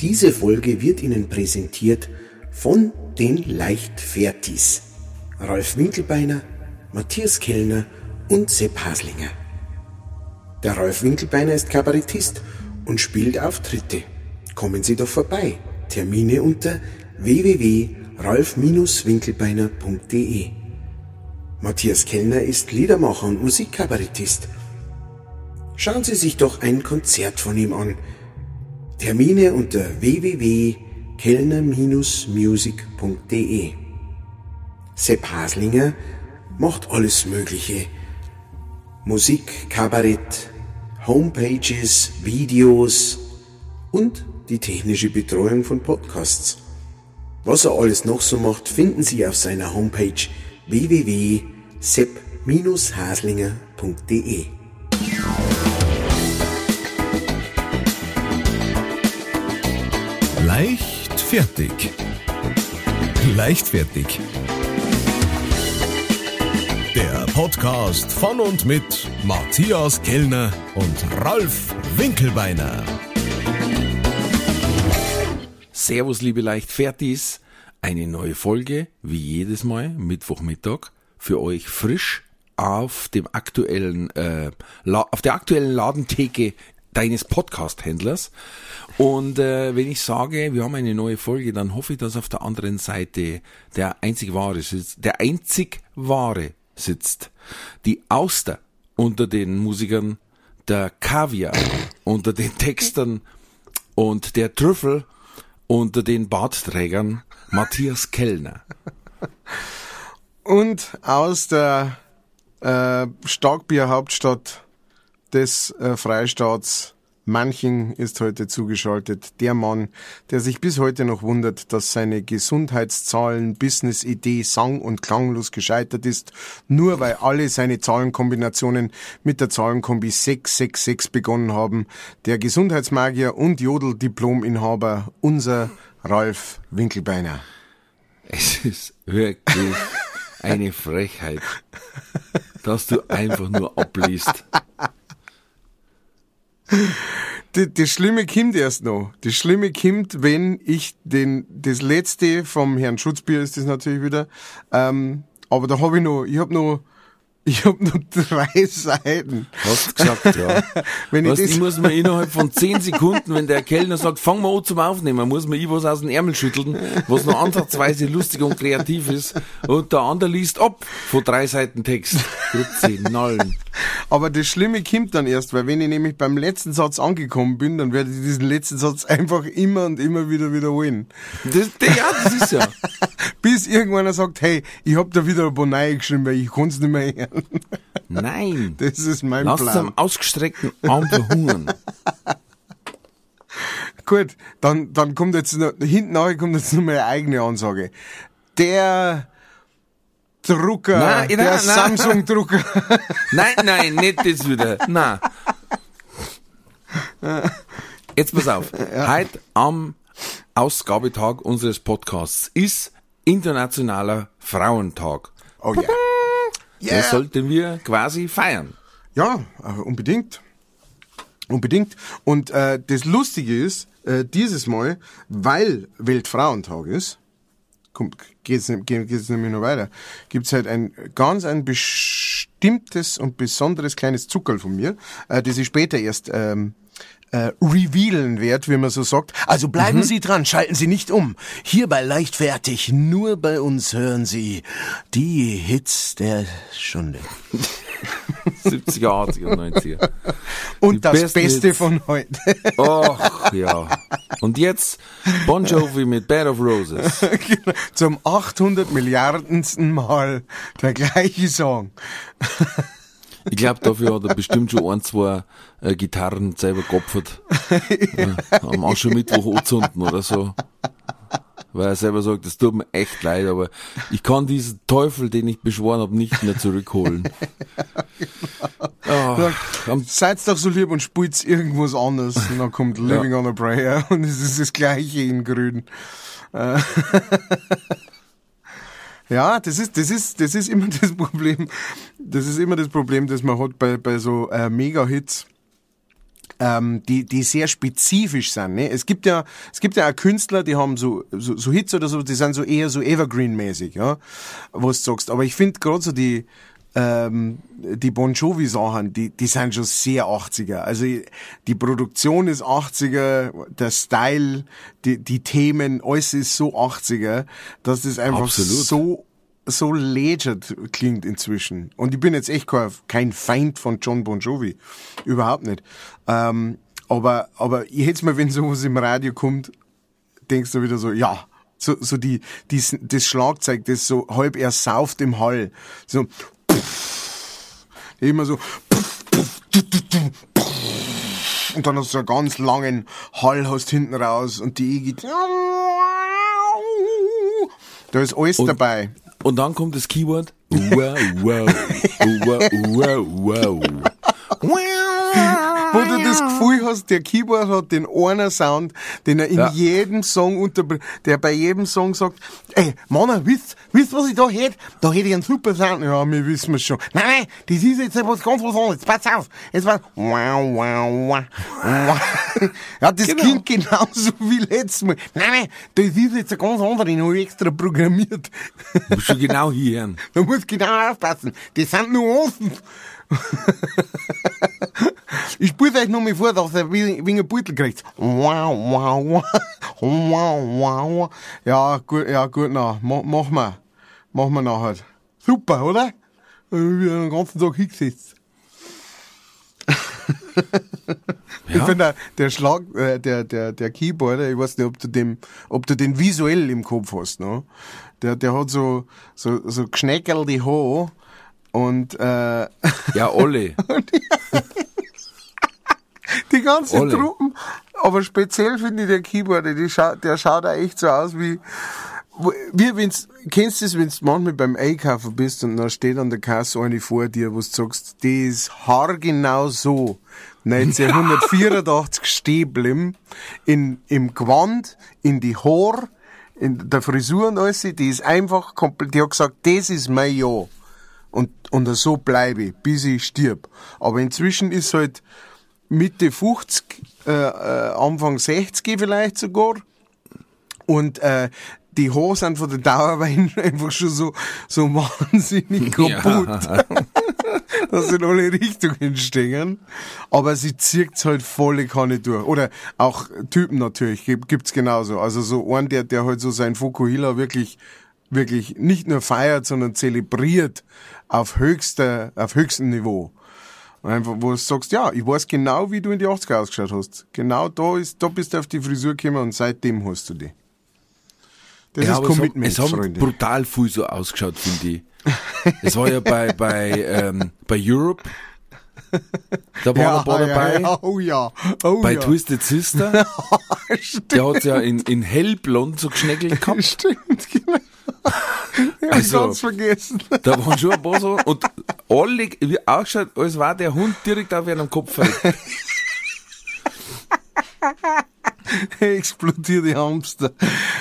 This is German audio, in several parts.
Diese Folge wird Ihnen präsentiert von den Leichtfertis. Ralf Winkelbeiner, Matthias Kellner und Sepp Haslinger. Der Ralf Winkelbeiner ist Kabarettist und spielt Auftritte. Kommen Sie doch vorbei. Termine unter www.ralf-winkelbeiner.de. Matthias Kellner ist Liedermacher und Musikkabarettist. Schauen Sie sich doch ein Konzert von ihm an. Termine unter www.kellner-music.de. Sepp Haslinger macht alles Mögliche. Musik, Kabarett, Homepages, Videos und die technische Betreuung von Podcasts. Was er alles noch so macht, finden Sie auf seiner Homepage www.sepp-haslinger.de. Leichtfertig. Leichtfertig. Der Podcast von und mit Matthias Kellner und Ralf Winkelbeiner. Servus, liebe Leichtfertis. Eine neue Folge, wie jedes Mal, Mittwochmittag, für euch frisch auf dem aktuellen, äh, auf der aktuellen Ladentheke deines Podcast-Händlers. Und äh, wenn ich sage, wir haben eine neue Folge, dann hoffe ich, dass auf der anderen Seite der einzig wahre sitzt, der einzig wahre sitzt. Die Auster unter den Musikern, der Kaviar unter den Textern und der Trüffel unter den Bartträgern Matthias Kellner. Und aus der äh, Starkbierhauptstadt des äh, Freistaats Manching ist heute zugeschaltet. Der Mann, der sich bis heute noch wundert, dass seine Gesundheitszahlen, Business-Idee sang- und klanglos gescheitert ist, nur weil alle seine Zahlenkombinationen mit der Zahlenkombi 666 begonnen haben. Der Gesundheitsmagier und Jodel-Diplominhaber, unser Ralf Winkelbeiner. Es ist wirklich eine Frechheit, dass du einfach nur abliest. Das, Schlimme kommt erst noch. Das Schlimme kommt, wenn ich den, das letzte vom Herrn Schutzbier ist das natürlich wieder, ähm, aber da habe ich noch, ich habe noch ich habe nur drei Seiten. Hast gesagt, ja. wenn weißt, ich, das ich muss mir innerhalb von zehn Sekunden, wenn der Kellner sagt, fang mal an zum Aufnehmen, muss man ich was aus den Ärmel schütteln, was noch ansatzweise lustig und kreativ ist. Und der andere liest ab von drei Seiten Text. Grüezi, Nallen. Aber das Schlimme kommt dann erst, weil wenn ich nämlich beim letzten Satz angekommen bin, dann werde ich diesen letzten Satz einfach immer und immer wieder wiederholen. Das, ja, das ist ja. Bis irgendwann sagt, hey, ich hab da wieder ein paar neue geschrieben, weil ich kann's nicht mehr hören. Nein. Das ist mein Lass Plan. am ausgestreckten Arm verhungern. Gut, dann, dann kommt jetzt noch, hinten nachher kommt jetzt noch meine eigene Ansage. Der Drucker, Nein, der nein. Samsung-Drucker. Nein, nein, nicht das wieder. Nein. Jetzt pass auf. Heute am Ausgabetag unseres Podcasts ist Internationaler Frauentag. Oh ja. Das sollten wir quasi feiern. Ja, äh, unbedingt. Unbedingt. Und äh, das Lustige ist, äh, dieses Mal, weil Weltfrauentag ist, kommt, geht's, geht, geht's nämlich noch weiter, gibt's halt ein ganz ein bestimmtes und besonderes kleines Zuckerl von mir, äh, das ich später erst ähm, äh, revealen werde, wie man so sagt. Also bleiben Sie dran, schalten Sie nicht um. Hier bei Leichtfertig, nur bei uns hören Sie die Hits der Stunde. 70er, 80er, 90er. Und Die das Beste Hits. von heute. Och, ja. Und jetzt Bon Jovi mit Bed of Roses. Genau. Zum 800 Milliardensten Mal der gleiche Song. Ich glaube, dafür hat er bestimmt schon ein, zwei äh, Gitarren selber geopfert. ja. Am Aschermittwoch anzünden oder so. Weil er selber sagt, das tut mir echt leid, aber ich kann diesen Teufel, den ich beschworen habe, nicht mehr zurückholen. Ah, am- Seid doch so lieb und spielt's irgendwas anderes. Und dann kommt Living on a Prayer und es ist das gleiche in grün. Ja, das ist, das ist, das ist immer das Problem. Das ist immer das Problem, das man hat bei, bei so äh, Mega-Hits. ähm, die, die sehr spezifisch sind. Ne? Es gibt ja, es gibt ja auch Künstler, die haben so, so, so Hits oder so, die sind so eher so Evergreen-mäßig, ja, was du sagst. Aber ich finde gerade so die, ähm, die Bon Jovi Sachen, die, die sind schon sehr 80er. Also die Produktion ist 80er, der Style, die, die Themen, alles ist so 80er, dass das einfach Absolut. so so legend klingt inzwischen. Und ich bin jetzt echt kein, kein Feind von John Bon Jovi. Überhaupt nicht. Ähm, aber, aber jetzt mal, wenn sowas im Radio kommt, denkst du wieder so, ja, so, so die, die, das Schlagzeug, das so halb ersauft im Hall. So, immer so, und dann hast du so einen ganz langen Hall hast hinten raus und die geht, da ist alles dabei. Und dann kommt das Keyword. Wow, wow, wow, wow, wow. Wo du das Gefühl hast, der Keyboard hat den einer Sound, den er in Ja. jedem Song unter, der bei jedem Song sagt, ey, Mann, wisst, wisst, was ich da hätte? Da hätte ich einen super Sound. Ja, wir wissen es schon. Nein, nein, das ist jetzt etwas ganz was anderes. Pass auf. Jetzt war, wow, wow, wow, wow. Ja, das Genau. klingt genauso wie letztes Mal. Nein, nein, das ist jetzt ein ganz anderer, den habe ich extra programmiert. Du musst schon genau hier hören. Da muss genau aufpassen. Das sind Nuancen. Ich spiele euch noch mal vor, dass er wie, wie ein Beutel kriegt. Wow, wow, wow. Wow. Ja, gut, ja, gut, na, ma, mach mal. Mach mal nachher. Super, oder? Ich hab wieder den ganzen Tag hingesetzt. Ich Ja. finde, der Schlag, äh, der, der, der Keyboarder, ich weiß nicht, ob du dem, ob du den visuell im Kopf hast, ne? Der, der hat so, so, so geschnäckelte Haare und, äh, Ja, alle. die ganzen Alle. Truppen. Aber speziell finde ich der Keyboarder, die schaut, der schaut auch echt so aus wie, wie wenn's, kennst du das, wenn du manchmal beim Einkaufen bist und da steht an der Kasse eine vor dir, wo du sagst, die ist haargenau so 1984 stehen geblieben, in, im Gewand, in die Haar, in der Frisur und alles, die ist einfach komplett, die hat gesagt, das ist mein Jahr. Und, und so bleibe ich, bis ich stirb. Aber inzwischen ist halt Mitte 50, äh, äh, Anfang 60 vielleicht sogar. Und äh, die Haare sind von der Dauerwein einfach schon so, so wahnsinnig kaputt. Ja. dass sie in alle Richtungen stehen. Aber sie zieht's halt volle Kanne durch. Oder auch Typen natürlich, gibt- gibt's genauso. Also so ein, der, der halt so sein Fukuhila wirklich, wirklich nicht nur feiert, sondern zelebriert auf höchster, auf höchstem Niveau. Einfach, wo du sagst, ja, ich weiß genau, wie du in die 80er ausgeschaut hast. Genau da ist, da bist du auf die Frisur gekommen und seitdem hast du die. Das Ja, ist aber es haben- Commitment, es haben brutal viel so ausgeschaut, finde ich. Es war ja bei, bei, ähm, bei Europe. Da waren ein paar dabei. Ja, oh ja, oh Bei ja. Twisted Sister. Der hat ja in, in hellblond so geschneckelt gehabt. Stimmt, genau. Ich Also- ganz vergessen. Da waren schon ein paar so. Und alle, wie ausgeschaut, als war der Hund direkt auf ihrem Kopf. Explodierte Hamster.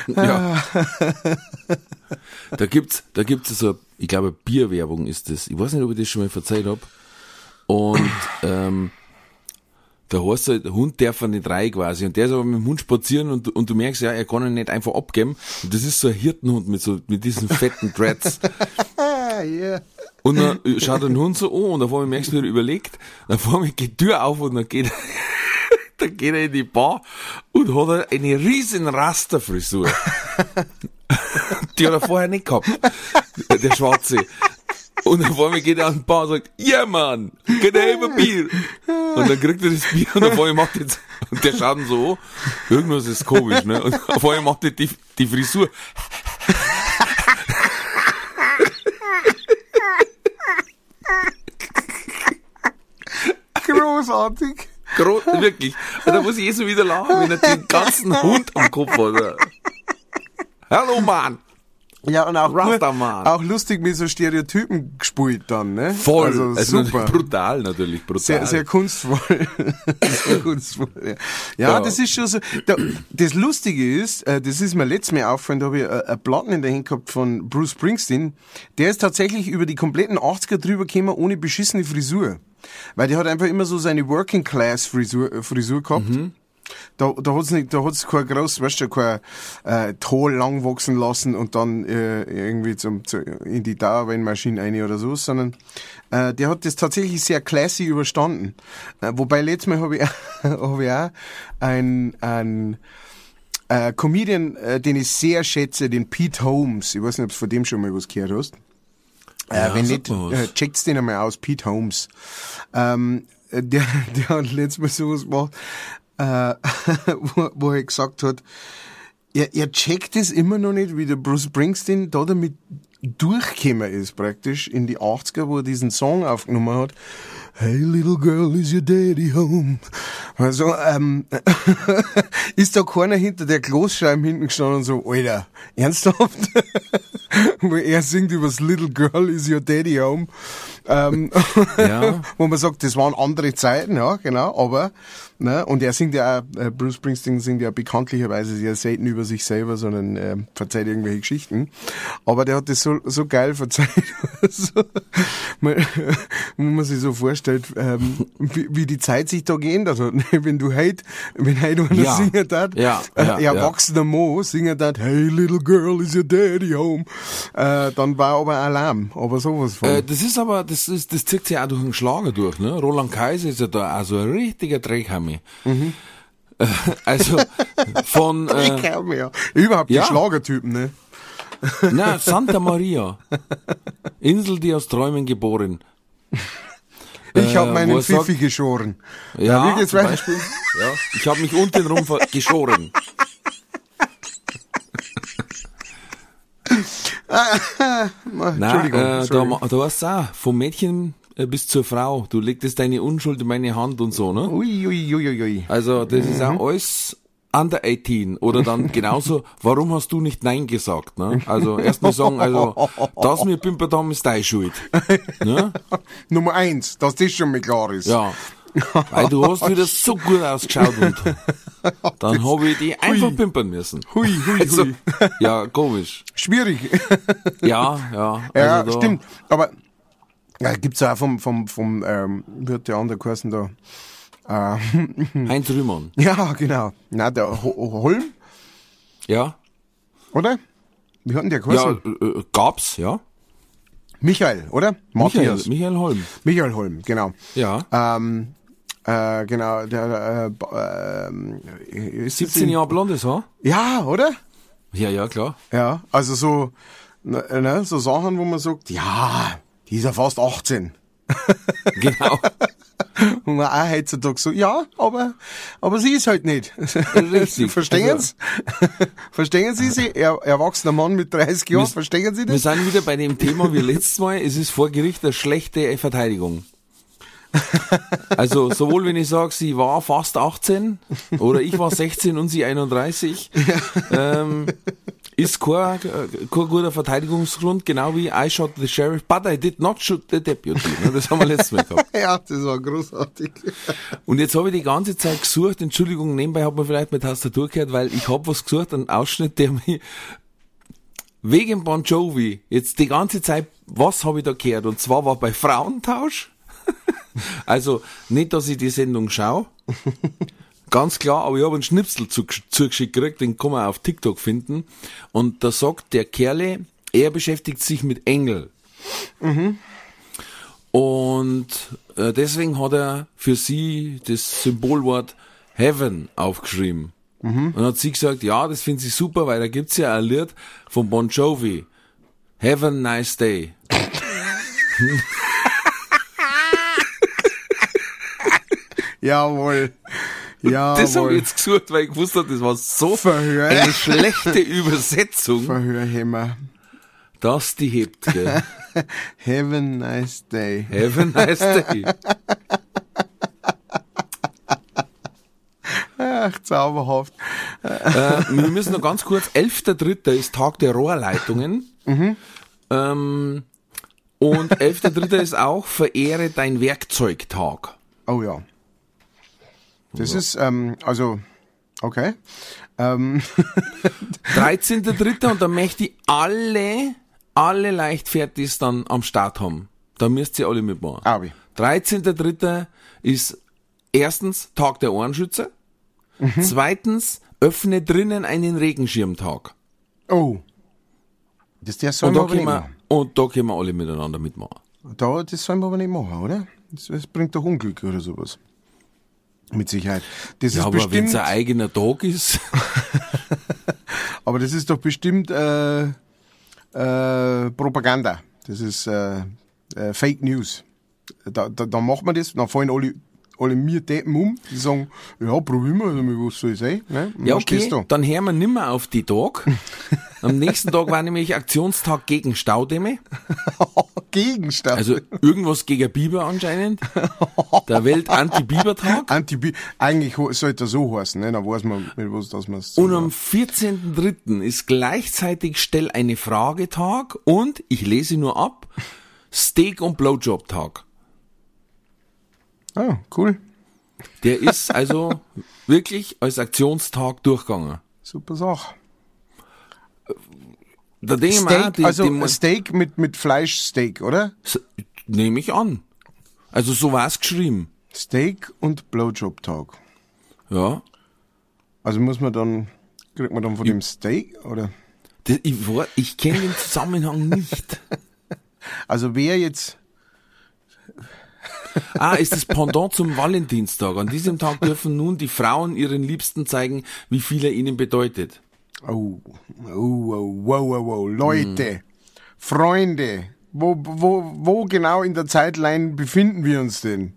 Ja. Da gibt's, da gibt's so, ich glaube, Bierwerbung ist das. Ich weiß nicht, ob ich das schon mal verzeiht hab. Und, ähm, da heißt halt, der Hund darf er nicht rein quasi. Und der ist aber mit dem Hund spazieren und, und du merkst, ja, er kann ihn nicht einfach abgeben. Und das ist so ein Hirtenhund mit so, mit diesen fetten Dreads. Ah, ja. Und dann schaut den Hund so an und auf einmal merkst du, wie er überlegt. Dann auf einmal geht die Tür auf und dann geht, dann geht er in die Bar und hat eine riesen Rasterfrisur. die hat er vorher nicht gehabt. Der Schwarze. Und auf einmal geht er an die Bar und sagt, ja Mann, geht er immer Bier. Und dann kriegt er das Bier und auf einmal macht jetzt, und der schaut ihn so irgendwas ist komisch, ne? Und auf einmal macht er die, die Frisur. Großartig. Gro wirklich. Da muss ich eh so wieder lachen, wenn er den ganzen Hund am Kopf hat. Hallo Mann! Ja, und auch, Rastaman. auch lustig mit so Stereotypen gespielt dann, ne? Voll. Also, Also super. brutal natürlich, brutal. Sehr, sehr kunstvoll. sehr kunstvoll. Ja, ja Ja. das ist schon so. Da, das Lustige ist, äh, das ist mir letztes Mal aufgefallen, da habe ich äh, ein Platten in der Hand gehabt von Bruce Springsteen. Der ist tatsächlich über die kompletten 80er drüber gekommen, ohne beschissene Frisur. Weil der hat einfach immer so seine Working Class Frisur, äh, Frisur gehabt. Da, da hat's nicht, da hat's kein groß, weißt du, kein äh, Toll lang wachsen lassen und dann äh, irgendwie zum, zu, in die Dauerwellenmaschine rein oder so, sondern äh, der hat das tatsächlich sehr classy überstanden. Äh, wobei letztes Mal habe ich, hab ich auch ein, ein äh, Comedian, äh, den ich sehr schätze, den Pete Holmes. Ich weiß nicht, ob du von dem schon mal was gehört hast. Äh, Ja, wenn nicht, äh, checkt's den einmal aus, Pete Holmes. Ähm, äh, der, der hat letztes Mal sowas gemacht, äh, wo, wo er gesagt hat, er, er checkt es immer noch nicht, wie der Bruce Springsteen da damit durchgekommen ist, praktisch, in die 80er, wo er diesen Song aufgenommen hat. Hey little girl, is your daddy home? Also, ähm, ist da keiner hinter der Kloßscheibe hinten gestanden und so, Alter, ernsthaft? wo er singt über das Little girl, is your daddy home? Ähm, Ja. wo man sagt, das waren andere Zeiten, ja, genau, aber, ne, und er singt ja auch, äh, Bruce Springsteen singt ja bekanntlicherweise sehr selten über sich selber, sondern äh, verzeiht irgendwelche Geschichten. Aber der hat das so, so geil verzeiht, so, man, wenn man sich so vorstellt, ähm, wie, wie die Zeit sich da geändert hat. Wenn du heute, wenn heute einer Ja. singen hat, Ja, äh, ja, ja. erwachsener Mo singen hat, hey little girl, is your daddy home, äh, dann war aber Alarm, aber sowas von. Äh, das ist aber, das ist, das zieht sich auch durch den Schlager durch, ne? Roland Kaiser ist ja da also ein richtiger Dreckhammer. Mhm. Äh, Also, von, ich äh, ja. Überhaupt die ja. Schlagertypen, ne? na, Santa Maria. Insel, die aus Träumen geboren. Ich Äh, hab wo meinen Pfiffi geschoren. Ja, wie geht's weiter? Beispiel. Ja. Ich habe mich untenrum ver- Nein, Entschuldigung. äh, sorry. da, da warst du auch, vom Mädchen äh, bis zur Frau. Du legtest deine Unschuld in meine Hand und so, ne? Ui, ui, ui, ui. Also, das ist Mhm. auch alles under 18. Oder dann genauso, warum hast du nicht Nein gesagt, ne? Also, erstmal sagen, also, das mir pimpert haben, ist deine Schuld. Ne? Nummer eins, dass das schon mal klar ist. Ja. Weil du hast wieder so gut ausgeschaut und dann habe ich die einfach pimpern müssen. Hui, hui, Also, hui. ja, komisch. Schwierig. Ja, ja. ja, also da- stimmt. Aber ja, gibt's auch vom, vom, vom, ähm, wird der andere geheißen da? Äh, Heinz Rühmann. ja, genau. Na, der Ho Ho- Holm, Ja. oder? Wie hat denn der Ja, geheißen? äh, äh, gab's, ja. Michael, oder? Michael, Matthias. Michael Holm. Michael Holm, genau. Ja. Ähm, äh, genau, der, äh, das 17 in- Jahre blondes Haar? Ja, oder? Ja, ja, klar. Ja, also so, ne, ne, so Sachen, wo man sagt, ja, die ist ja fast 18. Genau. Und man auch heutzutage so, ja, aber, aber sie ist halt nicht. Richtig. Verstehen's? Verstehen Sie sie? Er, erwachsener Mann mit 30 Jahren, Wir- verstehen Sie Wir das? sind wieder bei dem Thema wie letztes Mal. Es ist vor Gericht eine schlechte Verteidigung. Also sowohl wenn ich sage, sie war fast 18 oder ich war 16 und sie 31, ähm, ist kein, kein guter Verteidigungsgrund, genau wie I shot the sheriff, but I did not shoot the deputy. Ne, Das haben wir letztes Mal gehabt. Ja, das war großartig. Und jetzt habe ich die ganze Zeit gesucht, Entschuldigung, nebenbei hat man vielleicht mit Tastatur gehört, weil ich habe was gesucht, einen Ausschnitt, der mich wegen Bon Jovi jetzt die ganze Zeit, was habe ich da gehört? Und zwar war bei Frauentausch. Also nicht, dass ich die Sendung schaue. Ganz klar, aber ich habe einen Schnipsel zugesch- zugeschickt gekriegt, den kann man auf TikTok finden. Und da sagt der Kerle, er beschäftigt sich mit Engel. Und äh, deswegen hat er für sie das Symbolwort Heaven aufgeschrieben. Und hat sie gesagt, ja, das finde ich super, weil da gibt's ja ein Lied von Bon Jovi. Have a nice day. Jawohl. Jawohl. Das habe ich jetzt gesucht, weil ich gewusst habe, das war so Verhör. eine schlechte Übersetzung, Verhörhämmer. dass die hebt. Gell? Have a nice day. Have a nice day. Ach, zauberhaft. äh, wir müssen noch ganz kurz, 11.3. ist Tag der Rohrleitungen. Ähm, und 11.3. ist auch Verehre dein Werkzeugtag. Oh ja. Das ist, ähm, also, okay. Ähm, 13.3. und da möchte ich alle, alle Leichtfertis dann am Start haben. Da müsst ihr alle mitmachen. Abi. 13.3. ist erstens Tag der Ohrenschützer. Mhm. Zweitens, öffne drinnen einen Regenschirmtag. Oh. Das der soll Und da, können wir, und da können wir alle miteinander mitmachen. Da, das soll man aber nicht machen, oder? Das, das bringt doch Unglück oder sowas. Mit Sicherheit. Das Ja, ist aber wenn es ein eigener Tag ist, aber das ist doch bestimmt äh, äh, Propaganda. Das ist äh, äh, Fake News. Da, da, da macht man das, dann fallen alle, alle mir Deppen um, die sagen, ja, probieren wir, also, was soll ich sein? Ne? Ja okay, du. dann hören wir nimmer auf die Tag. Am nächsten Tag war nämlich Aktionstag gegen Staudämme. Gegenstand. Also irgendwas gegen Biber anscheinend. Der Welt-Anti-Biber-Tag. Anti eigentlich ho- sollte er so heißen, ne? dann weiß man, mit was das man Und am 14.03. ist gleichzeitig Stell eine Frage Tag und, ich lese nur ab, Steak- und Blowjob-Tag. Ah, cool. Der ist also wirklich als Aktionstag durchgegangen. Super Sache. Ich auch, Steak, die, also die, Steak mit, mit Fleischsteak, oder? nehme ich an. Also so war es geschrieben. Steak und Blowjob-Tag. Ja. Also muss man dann, kriegt man dann von dem Steak, oder? Das, ich ich kenne den Zusammenhang nicht. Also wer jetzt, Ah, ist das Pendant zum Valentinstag. An diesem Tag dürfen nun die Frauen ihren Liebsten zeigen, wie viel er ihnen bedeutet. Oh, oh, oh, wow, wow, wow, Leute, Hm. Freunde, wo, wo, wo genau in der Zeitline befinden wir uns denn?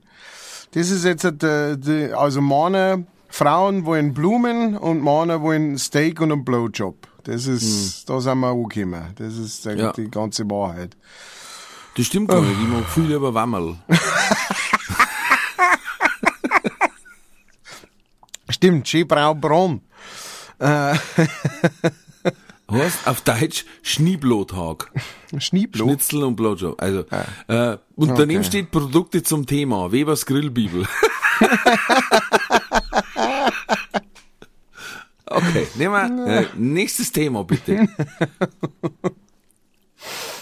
Das ist jetzt, äh, die, also Männer, Frauen wollen Blumen und Männer wollen Steak und einen Blowjob. Das ist, da sind wir angekommen. Das ist. Ja. die ganze Wahrheit. Das stimmt gar nicht. Ich mag viel lieber Wammerl. Stimmt, Schneebraubronn. Heißt auf Deutsch Schneeblotag. Schneeblo. Schnitzel und Blowjob. Also, äh, und daneben Okay. steht Produkte zum Thema. Webers Grillbibel. okay, nehmen wir, äh, nächstes Thema bitte.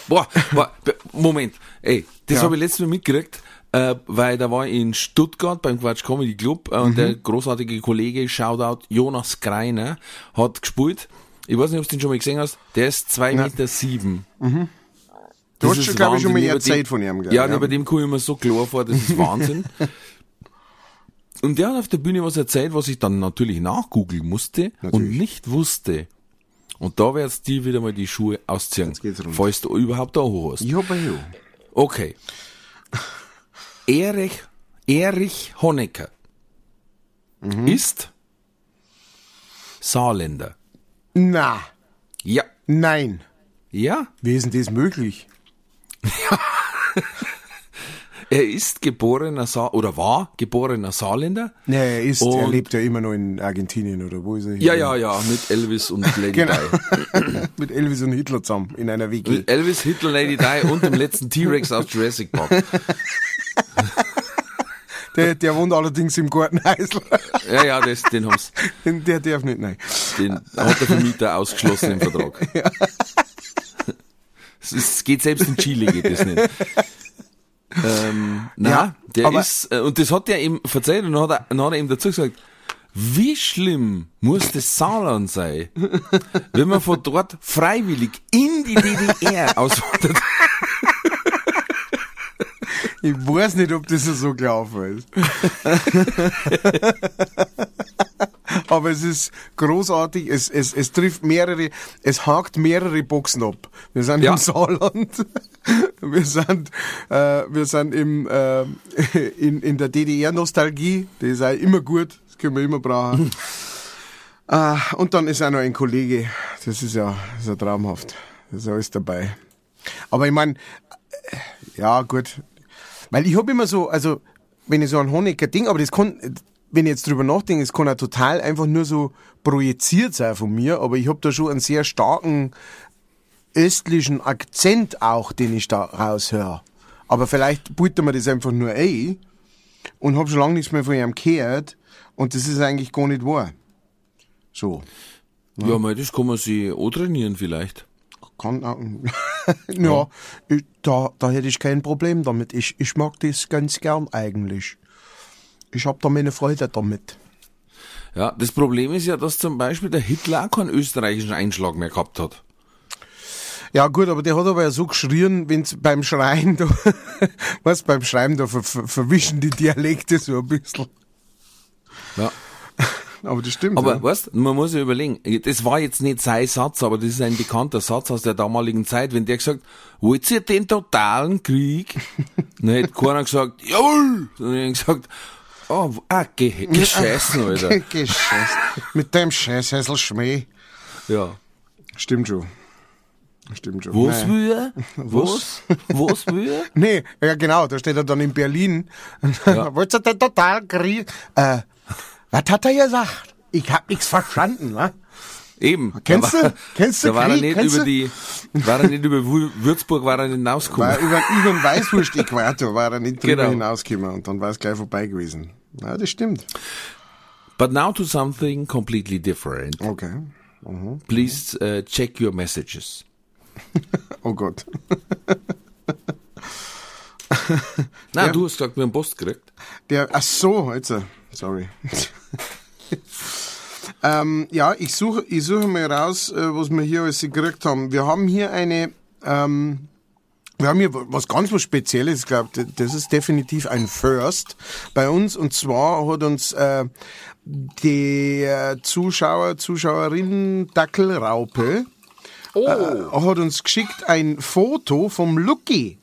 Boah, boah, Moment, ey, das Ja. habe ich letztes Mal mitgekriegt, äh, weil da war ich in Stuttgart beim Quatsch Comedy Club äh, und der großartige Kollege, Shoutout, Jonas Greiner, hat gespielt. Ich weiß nicht, ob du den schon mal gesehen hast. Der ist zwei Meter sieben. Du Das hast schon, glaube ich, schon mal erzählt von ihm, gell? Ja, ja. bei dem komme ich mir so klar vor, das ist Wahnsinn. und der hat auf der Bühne was erzählt, was ich dann natürlich nachgoogeln musste und Natürlich. nicht wusste. Und da werd's dir wieder mal die Schuhe ausziehen, Jetzt geht's rund. falls du überhaupt da hoch hast. Ich hab ja. Okay. Erich, Erich Honecker Mhm. ist Saarländer. Na, Ja. nein. Ja. Wie ist denn das möglich? Er ist geborener Saar, oder war geborener Saarländer. Nee, er ist, er lebt ja immer noch in Argentinien, oder wo ist er? Ja, ja, ja, mit Elvis und Lady Genau. Di. Mit Elvis und Hitler zusammen in einer WG. Mit Elvis, Hitler, Lady Di und dem letzten T-Rex aus Jurassic Park. Der, der wohnt allerdings im Gartenhäusl. Ja, ja, das, den haben's, Der darf nicht, nein. den hat der Vermieter ausgeschlossen im Vertrag. Es ist, geht selbst in Chile geht das nicht. Ähm, na, Ja, der ist, äh, und das hat er ihm verzeiht und dann hat er, dann hat er ihm dazu gesagt, wie schlimm muss das Saarland sein, wenn man von dort freiwillig in die DDR auswandert? Ich weiß nicht, ob das so gelaufen ist. Aber es ist großartig, es, es, es trifft mehrere, es hakt mehrere Boxen ab. Wir sind Ja. im Saarland, wir sind, äh, wir sind im, äh, in, in der DDR-Nostalgie, die ist auch immer gut, das können wir immer brauchen. äh, und dann ist auch noch ein Kollege, das ist ja, das ist ja traumhaft, das ist alles dabei. Aber ich meine, ja, gut. Weil ich hab immer so, also, wenn ich so ein Honecker-Ding, aber das kann, wenn ich jetzt drüber nachdenke, es kann auch total einfach nur so projiziert sein von mir, aber ich hab da schon einen sehr starken östlichen Akzent auch, den ich da raushöre. Aber vielleicht bullt mir das einfach nur ein und hab schon lange nichts mehr von ihm gehört und das ist eigentlich gar nicht wahr. So. Ja, mal, das kann man sich auch trainieren vielleicht. Kann auch, Ja, ich, da, da hätte ich kein Problem damit. Ich, ich mag das ganz gern eigentlich. Ich hab da meine Freude damit. Ja, das Problem ist ja, dass zum Beispiel der Hitler auch keinen österreichischen Einschlag mehr gehabt hat. Ja gut, aber der hat aber ja so geschrien, wenn's beim Schreien da, was beim Schreiben da ver, ver, verwischen die Dialekte so ein bisschen. Ja. Aber das stimmt. Aber ja. weißt, man muss ja überlegen, das war jetzt nicht sein Satz, aber das ist ein bekannter Satz aus der damaligen Zeit, wenn der gesagt, wollt ihr den totalen Krieg? Dann hätte keiner gesagt, jawohl! Er hat gesagt, oh, ah, ge gescheißen, Alter. Gescheiß. Mit dem Scheißhäsel Schmäh. Ja. Stimmt schon. Stimmt schon. Was Nee. will er? Was? Was will er? Nee, ja genau, da steht er dann in Berlin. Ja. Wollt ihr den total Krieg? Äh, was hat er gesagt? Ich hab nichts verstanden, wa? Eben. Kennst du? war- Kennst du Da war er nicht über die, war er nicht über Wü- Würzburg, war er nicht War hinausgekommen. über, über den Weißwurst-Äquator war er nicht drüber Genau. hinausgekommen und dann war es gleich vorbei gewesen. Ja, das stimmt. But now to something completely different. Okay. Please uh, check your messages. Oh Gott. Na, Ja. du hast gesagt, wir haben Post gekriegt. Der, ach so, jetzt, sorry. ähm, ja, ich suche, ich suche mal raus, äh, was wir hier alles gekriegt haben. Wir haben hier eine, ähm, wir haben hier was ganz was Spezielles, ich glaube, das ist definitiv ein First bei uns. Und zwar hat uns äh, der Zuschauer, Zuschauerin Dackelraupe äh, hat uns geschickt ein Foto vom Lucky.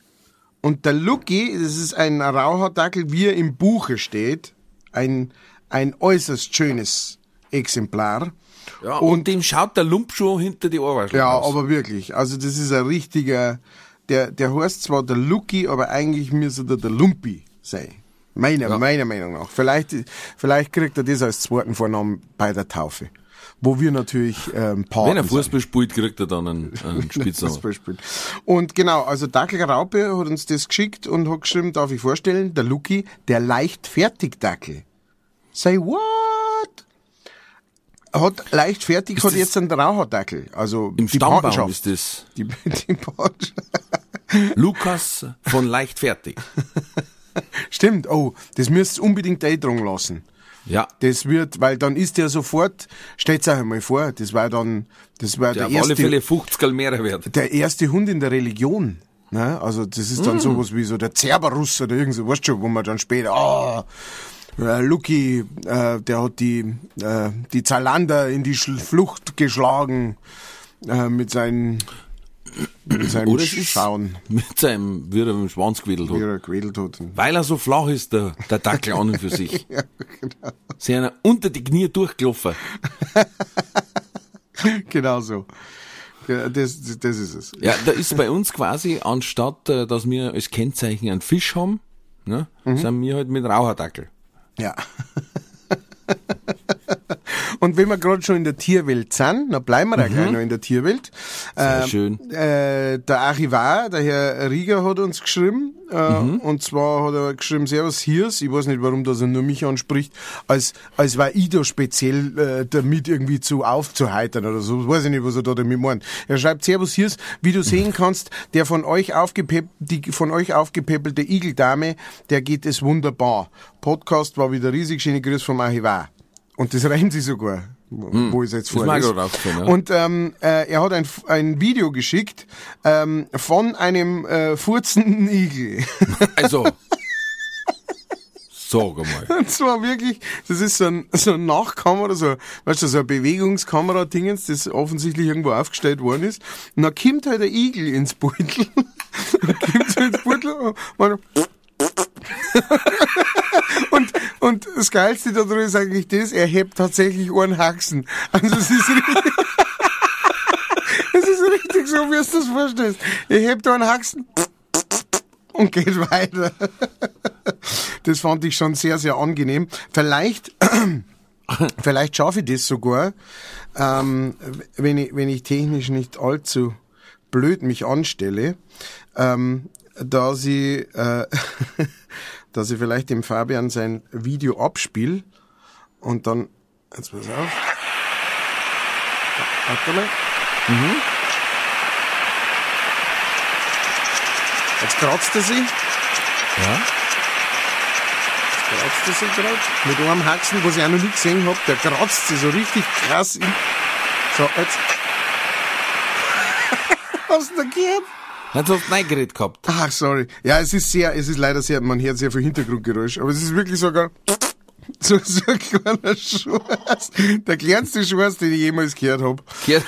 Und der Lucky, das ist ein Rauhaardackel, wie er im Buche steht. Ein, ein äußerst schönes Exemplar. Ja, und, dem schaut der Lump schon hinter die Ohrwaschel Ja, raus. aber wirklich. Also das ist ein richtiger, der, der heißt zwar der Lucky, aber eigentlich müsste der der Lumpi sein. Meiner, meiner Meinung nach. Vielleicht, vielleicht kriegt er das als zweiten Vornamen bei der Taufe. Wo wir natürlich ähm, Paten Wenn er. Fußball spielt, kriegt er dann einen, einen Spitznamen. Spielt. Und genau, also Dackel Raupe hat uns das geschickt und hat geschrieben, darf ich vorstellen, der Lucky, der Leichtfertig-Dackel. Say what? Hat leichtfertig, hat jetzt einen Rauhaardackel. Also Im die Stammbaum ist das Die, die. Lukas von Leichtfertig. Stimmt, oh, das müsst ihr unbedingt eintragen lassen. Ja, Das wird, weil dann ist der sofort, stellt's euch einmal vor, das war dann, das war der der, auf alle erste, Fälle 50 mehr wert. der erste Hund in der Religion. Ne? Also das ist dann Mm. sowas wie so der Zerberruss oder irgend so, weißt schon, wo man dann später, ah, äh, Lucky, äh, der hat die, äh, die Zalander in die Schl Flucht geschlagen äh, mit seinen, mit seinem Oder Schauen, mit seinem, wie er mit dem Schwanz gewedelt wie hat. er gewedelt hat. Weil er so flach ist, der, der Dackel an und für sich. ja, genau. Sie einer unter die Knie durchgelaufen. genau so. Ja, das, das, das ist es. Ja, da ist bei uns quasi, anstatt, äh, dass wir als Kennzeichen einen Fisch haben, ne, sind wir halt mit Raucherdackel. Ja. Und wenn wir gerade schon in der Tierwelt sind, dann bleiben wir ja gleich noch in der Tierwelt. Sehr Ähm, schön. Äh, der Archivar, der Herr Rieger, hat uns geschrieben. Äh, Und zwar hat er geschrieben, Servus Hirs. Ich weiß nicht, warum dass er nur mich anspricht, als, als war ich da speziell äh, damit irgendwie zu aufzuheitern oder so. Weiß ich nicht, was er da damit meint. Er schreibt, Servus Hirs, wie du sehen kannst, der von euch aufgepepp, die von euch aufgepeppelte Igeldame, der geht es wunderbar. Podcast war wieder riesig, schöne Grüße vom Archivar. Und das reimt sie sogar, wo ich jetzt Hm. Ist mir auch vorlese. ja. Und ähm, äh, er hat ein, ein Video geschickt ähm, von einem äh, furzenden Igel. Also, sag einmal. Und zwar wirklich, das ist so ein, so ein Nachkamera, so, weißt du, so ein Bewegungskamera-Dingens, das offensichtlich irgendwo aufgestellt worden ist. Und dann kommt halt der Igel ins Beutel. Dann kommt so ins Beutel und, man, und, und das Geilste daran ist eigentlich das, er hebt tatsächlich einen Haxen. Also es ist richtig, es ist richtig so, wie du es das vorstellst. Er hebt einen Haxen und geht weiter. Das fand ich schon sehr, sehr angenehm. Vielleicht, vielleicht schaffe ich das sogar, ähm, wenn, ich, wenn ich technisch nicht allzu blöd mich anstelle, ähm, dass ich, äh, dass ich vielleicht dem Fabian sein Video abspiel und dann, jetzt pass auf. Warte mal. Jetzt kratzt er sich. Ja? Kratzt er sich gerade. Mit einem Haxen, was ich auch noch nie gesehen hab. Der kratzt sich so richtig krass. In so, jetzt. Hast du da gehört? Dann hast du reingeredet gehabt. Ach, sorry. Ja, es ist sehr, es ist leider sehr, man hört sehr viel Hintergrundgeräusch, aber es ist wirklich sogar so, so ein kleiner Schwarz. Der kleinste Schwarz, den ich jemals gehört hab. Ja,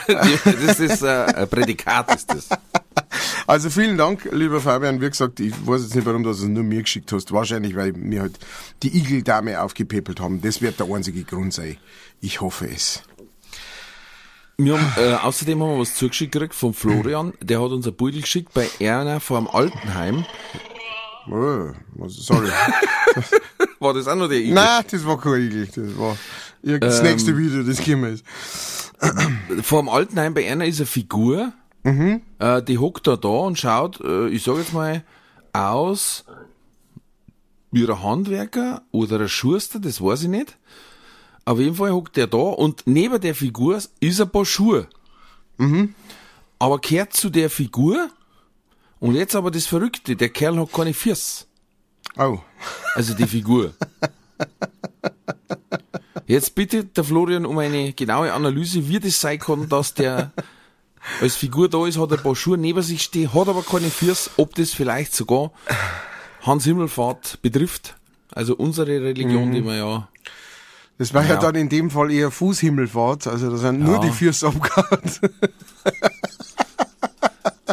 Das ist äh, ein Prädikat, ist das. Also vielen Dank, lieber Fabian. Wie gesagt, ich weiß jetzt nicht, warum du es nur mir geschickt hast. Wahrscheinlich, weil mir halt die Igeldame aufgepäppelt haben. Das wird der einzige Grund sein. Ich hoffe es. Wir haben, äh, außerdem haben wir was zugeschickt gekriegt von Florian. Der hat uns ein Beutel geschickt bei Erna vor dem Altenheim. Oh, was- sorry. War das auch noch der Igel? Nein, das war kein Igel. Das war das Ähm. nächste Video, das gekommen ist. Vor dem Altenheim bei einer ist eine Figur, äh, die hockt da da und schaut, äh, ich sag jetzt mal, aus wie ein Handwerker oder ein Schuster, das weiß ich nicht. Auf jeden Fall hockt der da und neben der Figur ist ein paar Schuhe. Aber gehört zu der Figur und jetzt aber das Verrückte, der Kerl hat keine Füße. Oh. Also die Figur. Jetzt bittet der Florian um eine genaue Analyse, wie das sein kann, dass der als Figur da ist, hat ein paar Schuhe neben sich stehen, hat aber keine Füße, ob das vielleicht sogar Hans Himmelfahrt betrifft. Also unsere Religion, die wir ja, Das war ja. Ja. dann in dem Fall eher Fußhimmelfahrt. Also da sind nur Ja. die Füße abgehauen.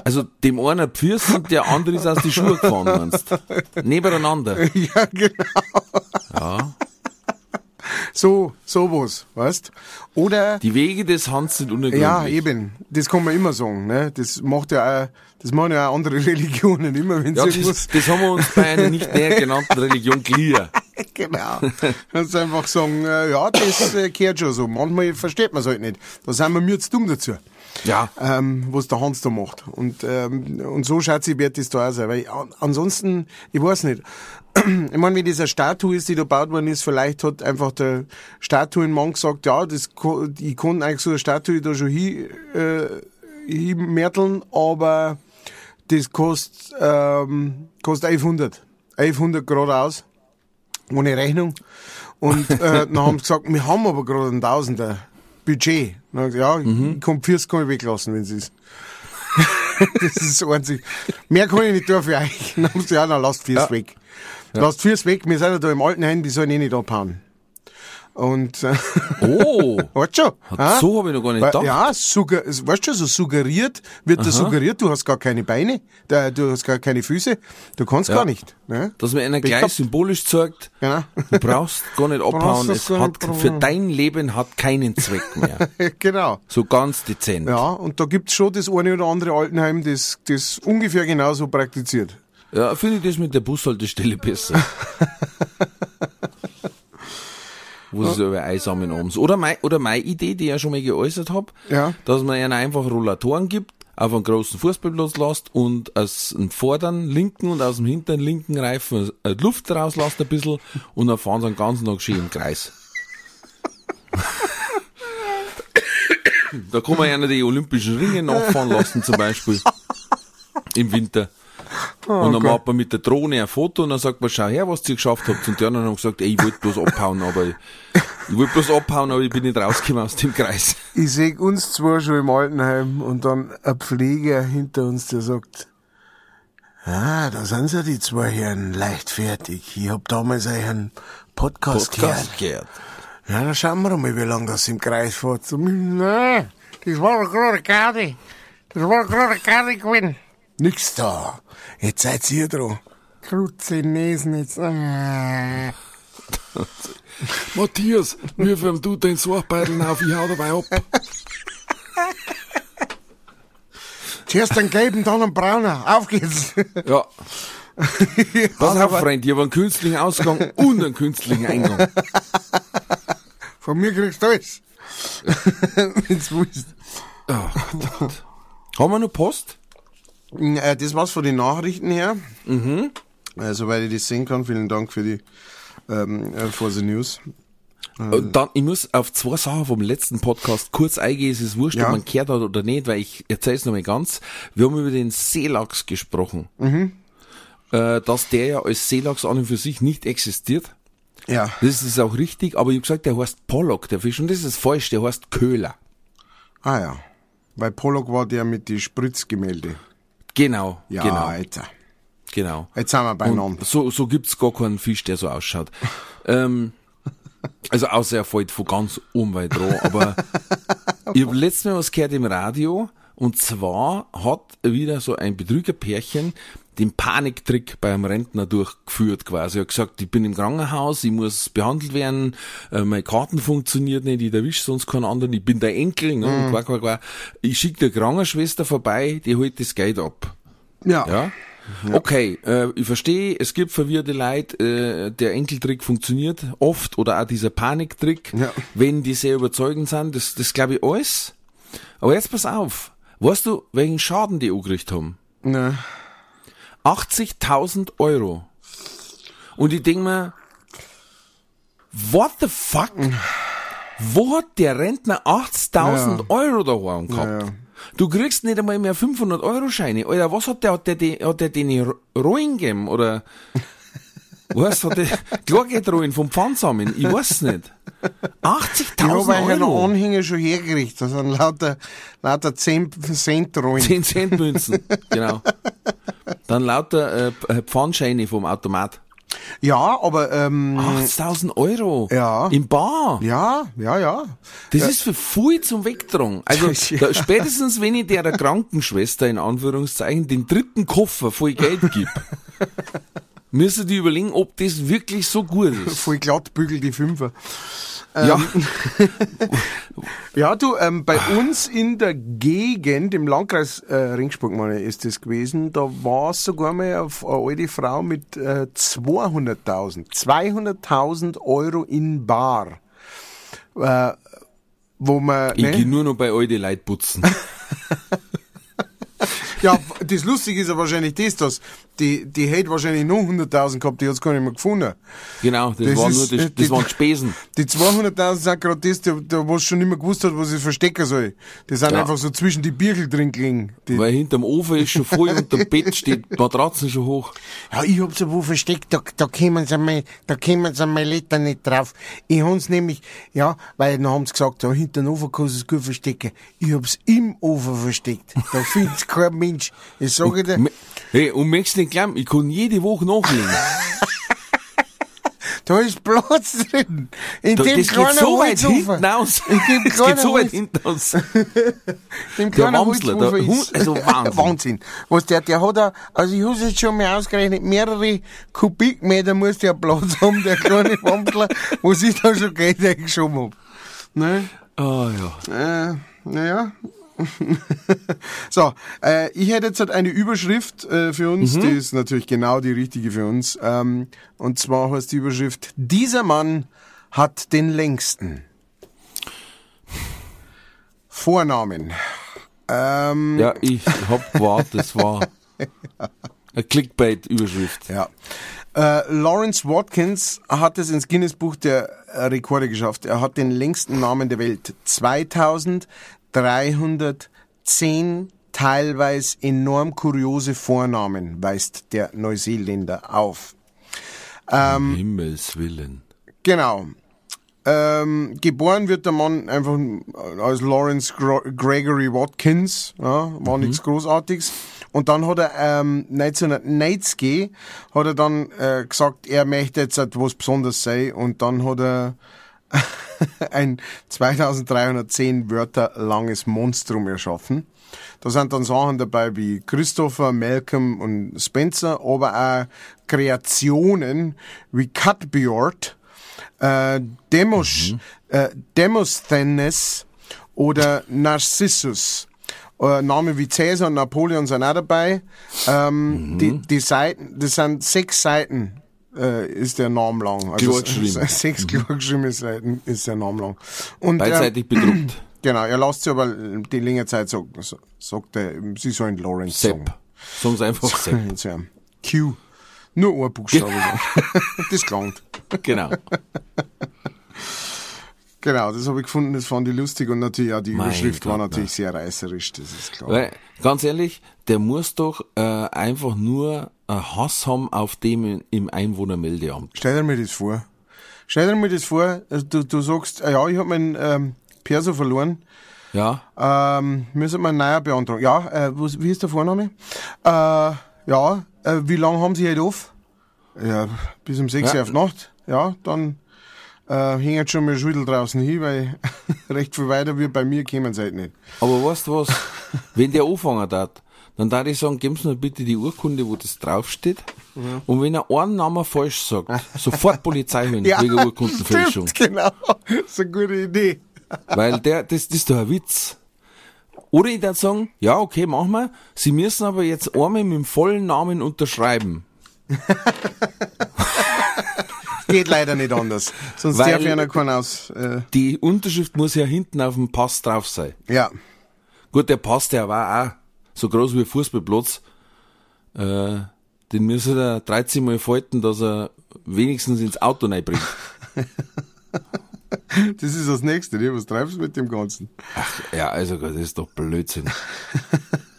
also dem einen ein Füße und der andere ist aus die Schuhe gefahren, meinst Nebeneinander. ja, genau. Ja. So, sowas, weißt? Oder, Die Wege des Hans sind unergründlich. ja, eben. Das kann man immer sagen, ne? Das macht ja auch, das machen ja auch andere Religionen immer, wenn Ja, sie das, das haben wir uns bei einer nicht näher genannten Religion clear. genau. Kannst einfach sagen, äh, ja, das äh, gehört schon so. Manchmal versteht man es halt nicht. Da sind wir mir zu dumm dazu. Ja. ähm, was der Hans da macht. Und, ähm, und so schaut sie, wird das da auch sein. Weil an- ansonsten, ich weiß nicht. Ich meine, wenn das eine Statue ist, die da gebaut worden ist, vielleicht hat einfach der Statuenmann gesagt, ja, das, ich kann eigentlich so eine Statue da schon hin, äh, hinmärteln, aber das kostet, ähm, kostet 1100. 1100 geradeaus. Ohne Rechnung. Und, äh, dann haben sie gesagt, wir haben aber gerade ein Tausender Budget. Dann hab ich gesagt, ja, ich kann Fürs kann ich weglassen, wenn es ist. das ist das einzig. Mehr kann ich nicht tun für euch. Dann haben sie, ja, dann lasst Fürs weg. Lasst Fürs weg, wir sind ja da im Altenheim, die sollen eh nicht abhauen. Und, äh, Oh, weißt schon? ah? so habe ich noch gar nicht gedacht. Ja, sugger, weißt du, so suggeriert, wird da suggeriert, du hast gar keine Beine, du hast gar keine Füße, du kannst Ja. gar nicht. Ne? Dass man einer ich gleich gehabt. symbolisch sagt, Genau. du brauchst gar nicht abhauen, es hat, für dein Leben hat keinen Zweck mehr. genau. So ganz dezent. Ja, und da gibt's schon das eine oder andere Altenheim, das, das ungefähr genauso praktiziert. Ja, finde ich das mit der Bushaltestelle besser. Wo sie über einsammeln abends. Oder mein, oder meine Idee, die ich ja schon mal geäußert habe, Ja. dass man ihnen einfach Rollatoren gibt, auf einen großen Fußballplatz lässt und aus dem vorderen linken und aus dem hinteren linken Reifen äh, Luft rauslässt ein bisschen und dann fahren sie den ganzen Tag schön im Kreis. da kann man ja die olympischen Ringe nachfahren lassen zum Beispiel. Im Winter. Und dann macht man mit der Drohne ein Foto und dann sagt man, schau her, was ihr geschafft habt. Und die anderen haben gesagt, ey, ich wollte bloß abhauen, aber ich, ich wollte bloß abhauen, aber ich bin nicht rausgekommen aus dem Kreis. Ich sehe uns zwar schon im Altenheim und dann ein Pfleger hinter uns, der sagt, ah, da sind sie die zwei Herren leichtfertig. Ich hab damals euren Podcast. Podcast gehört. Ja, dann schauen wir mal, wie lange das im Kreis fährt. Nein, das war doch gerade Garde. Das war gerade Garde gewesen. Nix da. Jetzt seid ihr dran. Krutze Nesen jetzt. Ah. Matthias, wirf du den Sorgbeutel auf, ich hau dabei ab. Zuerst einen gelben, dann einen brauner. Auf geht's. Ja. Pass auf, Freund, ich habe einen künstlichen Ausgang und einen künstlichen Eingang. Von mir kriegst du alles. Wenn's willst. Haben wir noch Post? Äh, das war's von den Nachrichten her. Mhm. Äh, soweit ich das sehen kann, vielen Dank für die ähm, äh, for the News. Und Dann, ich muss auf zwei Sachen vom letzten Podcast kurz eingehen. Es ist wurscht, Ja. ob man gehört hat oder nicht, weil ich erzähle es nochmal ganz. Wir haben über den Seelachs gesprochen. äh, dass der ja als Seelachs an und für sich nicht existiert. Ja. Das ist auch richtig, aber ich habe gesagt, der heißt Pollock, der Fisch, und das ist falsch, der heißt Köhler. Ah ja. Weil Pollock war der mit die Spritzgemälde. Genau, Ja, genau, Alter. genau. Jetzt sind wir beieinander. Und so, so gibt's gar keinen Fisch, der so ausschaut. ähm, also außer er fällt von ganz oben weit dran. Aber ich habe letztes Mal was gehört im Radio. Und zwar hat wieder so ein Betrügerpärchen den Paniktrick bei einem Rentner durchgeführt quasi. Er hat gesagt, ich bin im Krankenhaus, ich muss behandelt werden, äh, meine Karten funktioniert nicht, ich erwische sonst keinen anderen, ich bin der Enkel, ne, und quack, quack, quack. ich schicke der Krankenschwester vorbei, die holt das Geld ab. Ja. Ja? Okay, äh, ich verstehe, es gibt verwirrte Leute, äh, der Enkeltrick funktioniert oft oder auch dieser Paniktrick, Ja. wenn die sehr überzeugend sind, das, das glaube ich alles. Aber jetzt pass auf, weißt du, welchen Schaden die angerichtet haben? Ne. 80.000 Euro. Und ich denk mir, what the fuck? Wo hat der Rentner 80.000 Euro daheim gehabt? Ja, ja. Du kriegst nicht einmal mehr 500 Euro Scheine. Alter, was hat der, hat der, hat der den Rollen gegeben? Oder, was hat der, klar geht Rollen vom Pfandsamen. Ich weiß nicht. Ich habe eigentlich 80.000 einen Euro. Anhänger schon hergerichtet. Das sind lauter, lauter 10 Cent Rollen. 10 Cent Münzen. genau. Dann lauter, äh, P- Pfandscheine vom Automat. Ja, aber, ähm, 80.000 Euro. Ja. Im Bar. ja, ja, ja. Das ist für viel zum Wegtragen. Also Ja. da, spätestens wenn ich der Krankenschwester in Anführungszeichen den dritten Koffer voll Geld gib, müssen die überlegen, ob das wirklich so gut ist. Voll glatt bügel die Fünfer. Ja, Ja, du, ähm, bei uns in der Gegend, im Landkreis äh, Ringsburg, meine ich, ist das gewesen, da war sogar mal auf eine alte Frau mit äh, 200.000, 200.000 Euro in Bar. Äh, wo man, ich ne? gehe nur noch bei alte Leute putzen. Ja, das Lustige ist ja wahrscheinlich das, dass die, die hätte wahrscheinlich noch 100.000 gehabt, die hat's gar nicht mehr gefunden. Genau, das, Das waren ist- nur das, die- das waren die Spesen. Die 200.000 sind gerade das, der, der was schon nicht mehr gewusst hat, was ich verstecken soll. Die sind Ja. einfach so zwischen die Birkel drin gelegen. Die, Weil hinterm Ofen ist schon voll und der Bett steht die Matratzen schon hoch. Ja, ich hab's ja wo versteckt, da, da kommen sie einmal, da kommen sie einmal Letter nicht drauf. Ich hab's nämlich, ja, weil dann haben sie gesagt, da hinter dem Ofen kannst du es gut verstecken. Ich hab's im Ofen versteckt. Da findet's kein Mensch. Ich sage dir, Hey, und möchtest nicht glauben, ich kann jede Woche nachlegen. da ist Platz drin. In Da, dem das geht kleinen so weit hinten aus. In dem Das geht so weit hinten aus. dem Der kleinen Wamsler, der Hund- also Wahnsinn. Wahnsinn. Was der, der hat da, also ich hab's jetzt schon mal ausgerechnet, mehrere Kubikmeter muss der Platz haben, der kleine Wamsler, wo ich da schon Geld eingeschoben hab. Ne? Ah, ja. Äh, naja. so, äh, ich hätte jetzt halt eine Überschrift äh, für uns, die ist natürlich genau die richtige für uns. Ähm, und zwar heißt die Überschrift, dieser Mann hat den längsten. Vornamen. Ähm, Ja, ich hab gewartet, das war eine Clickbait-Überschrift. Ja. Äh, Lawrence Watkins hat es ins Guinness-Buch der äh, Rekorde geschafft. Er hat den längsten Namen der Welt. 2310 teilweise enorm kuriose Vornamen weist der Neuseeländer auf. Um Himmels Willen. Genau. Ähm, geboren wird der Mann einfach als Lawrence Gregory Watkins, ja, war nichts Großartiges. Und dann hat er ähm, 1990 hat er dann äh, gesagt, er möchte jetzt etwas Besonderes sein und dann hat er ein 2310 Wörter langes Monstrum erschaffen. Da sind dann Sachen dabei wie Christopher, Malcolm und Spencer, aber auch Kreationen wie Cutbeard, äh, Demos, äh, Demosthenes oder Narcissus. Äh, Namen wie Cäsar und Napoleon sind auch dabei. Ähm, die, die Seiten, das sind sechs Seiten, äh, ist der Name lang. Also Sechs klar geschriebene Seiten ist der Name lang. Und, ähm, Beidseitig bedruckt. Genau, er lässt sich aber die längere Zeit sagen, so- sagt er, sie sollen Lawrence sagen. Sepp. Sagen sie einfach Sepp. So, Q. Nur ein Buchstabe sagen. das klangt. Genau. Genau, das habe ich gefunden, das fand ich lustig und natürlich auch die Mein Überschrift war Gott, natürlich sehr reißerisch, das ist klar. Weil, ganz ehrlich, der muss doch äh, einfach nur einen Hass haben auf dem im Einwohnermeldeamt. Stell dir mir das vor. Stell dir mir das vor, also du, du sagst, äh, ja, ich habe meinen ähm, Perso verloren. Ja, Ähm, müssen wir einen neuen beantragen. Ja, äh, was, wie ist der Vorname? Äh, ja, äh, wie lange haben Sie heute auf? Ja, bis um 6 Ja. Uhr auf Nacht. Ja, dann äh, hängt schon mal Schüttel draußen hin, weil recht viel weiter wie bei mir kommen sie halt nicht. aber weißt du was? wenn der anfangen hat, dann darf ich sagen, geben Sie mir bitte die Urkunde, wo das draufsteht. Und wenn er einen Namen falsch sagt, sofort Polizei holen wegen Urkundenfälschung. Stimmt, genau. Das ist eine gute Idee. Weil der, das, das ist doch ein Witz. Oder ich würde sagen, ja, okay, machen wir. Sie müssen aber jetzt einmal mit dem vollen Namen unterschreiben. Geht leider nicht anders. Sonst Weil- darf einer keinen aus. Äh, Die Unterschrift muss ja hinten auf dem Pass drauf sein. ja. Gut, der Pass, der war auch so groß wie ein Fußballplatz. Äh, den müssen er 13 Mal falten, dass er wenigstens ins Auto reinbringt. Das ist das Nächste, ne? Was treibst du mit dem Ganzen? Ja, also Gott, das ist doch Blödsinn.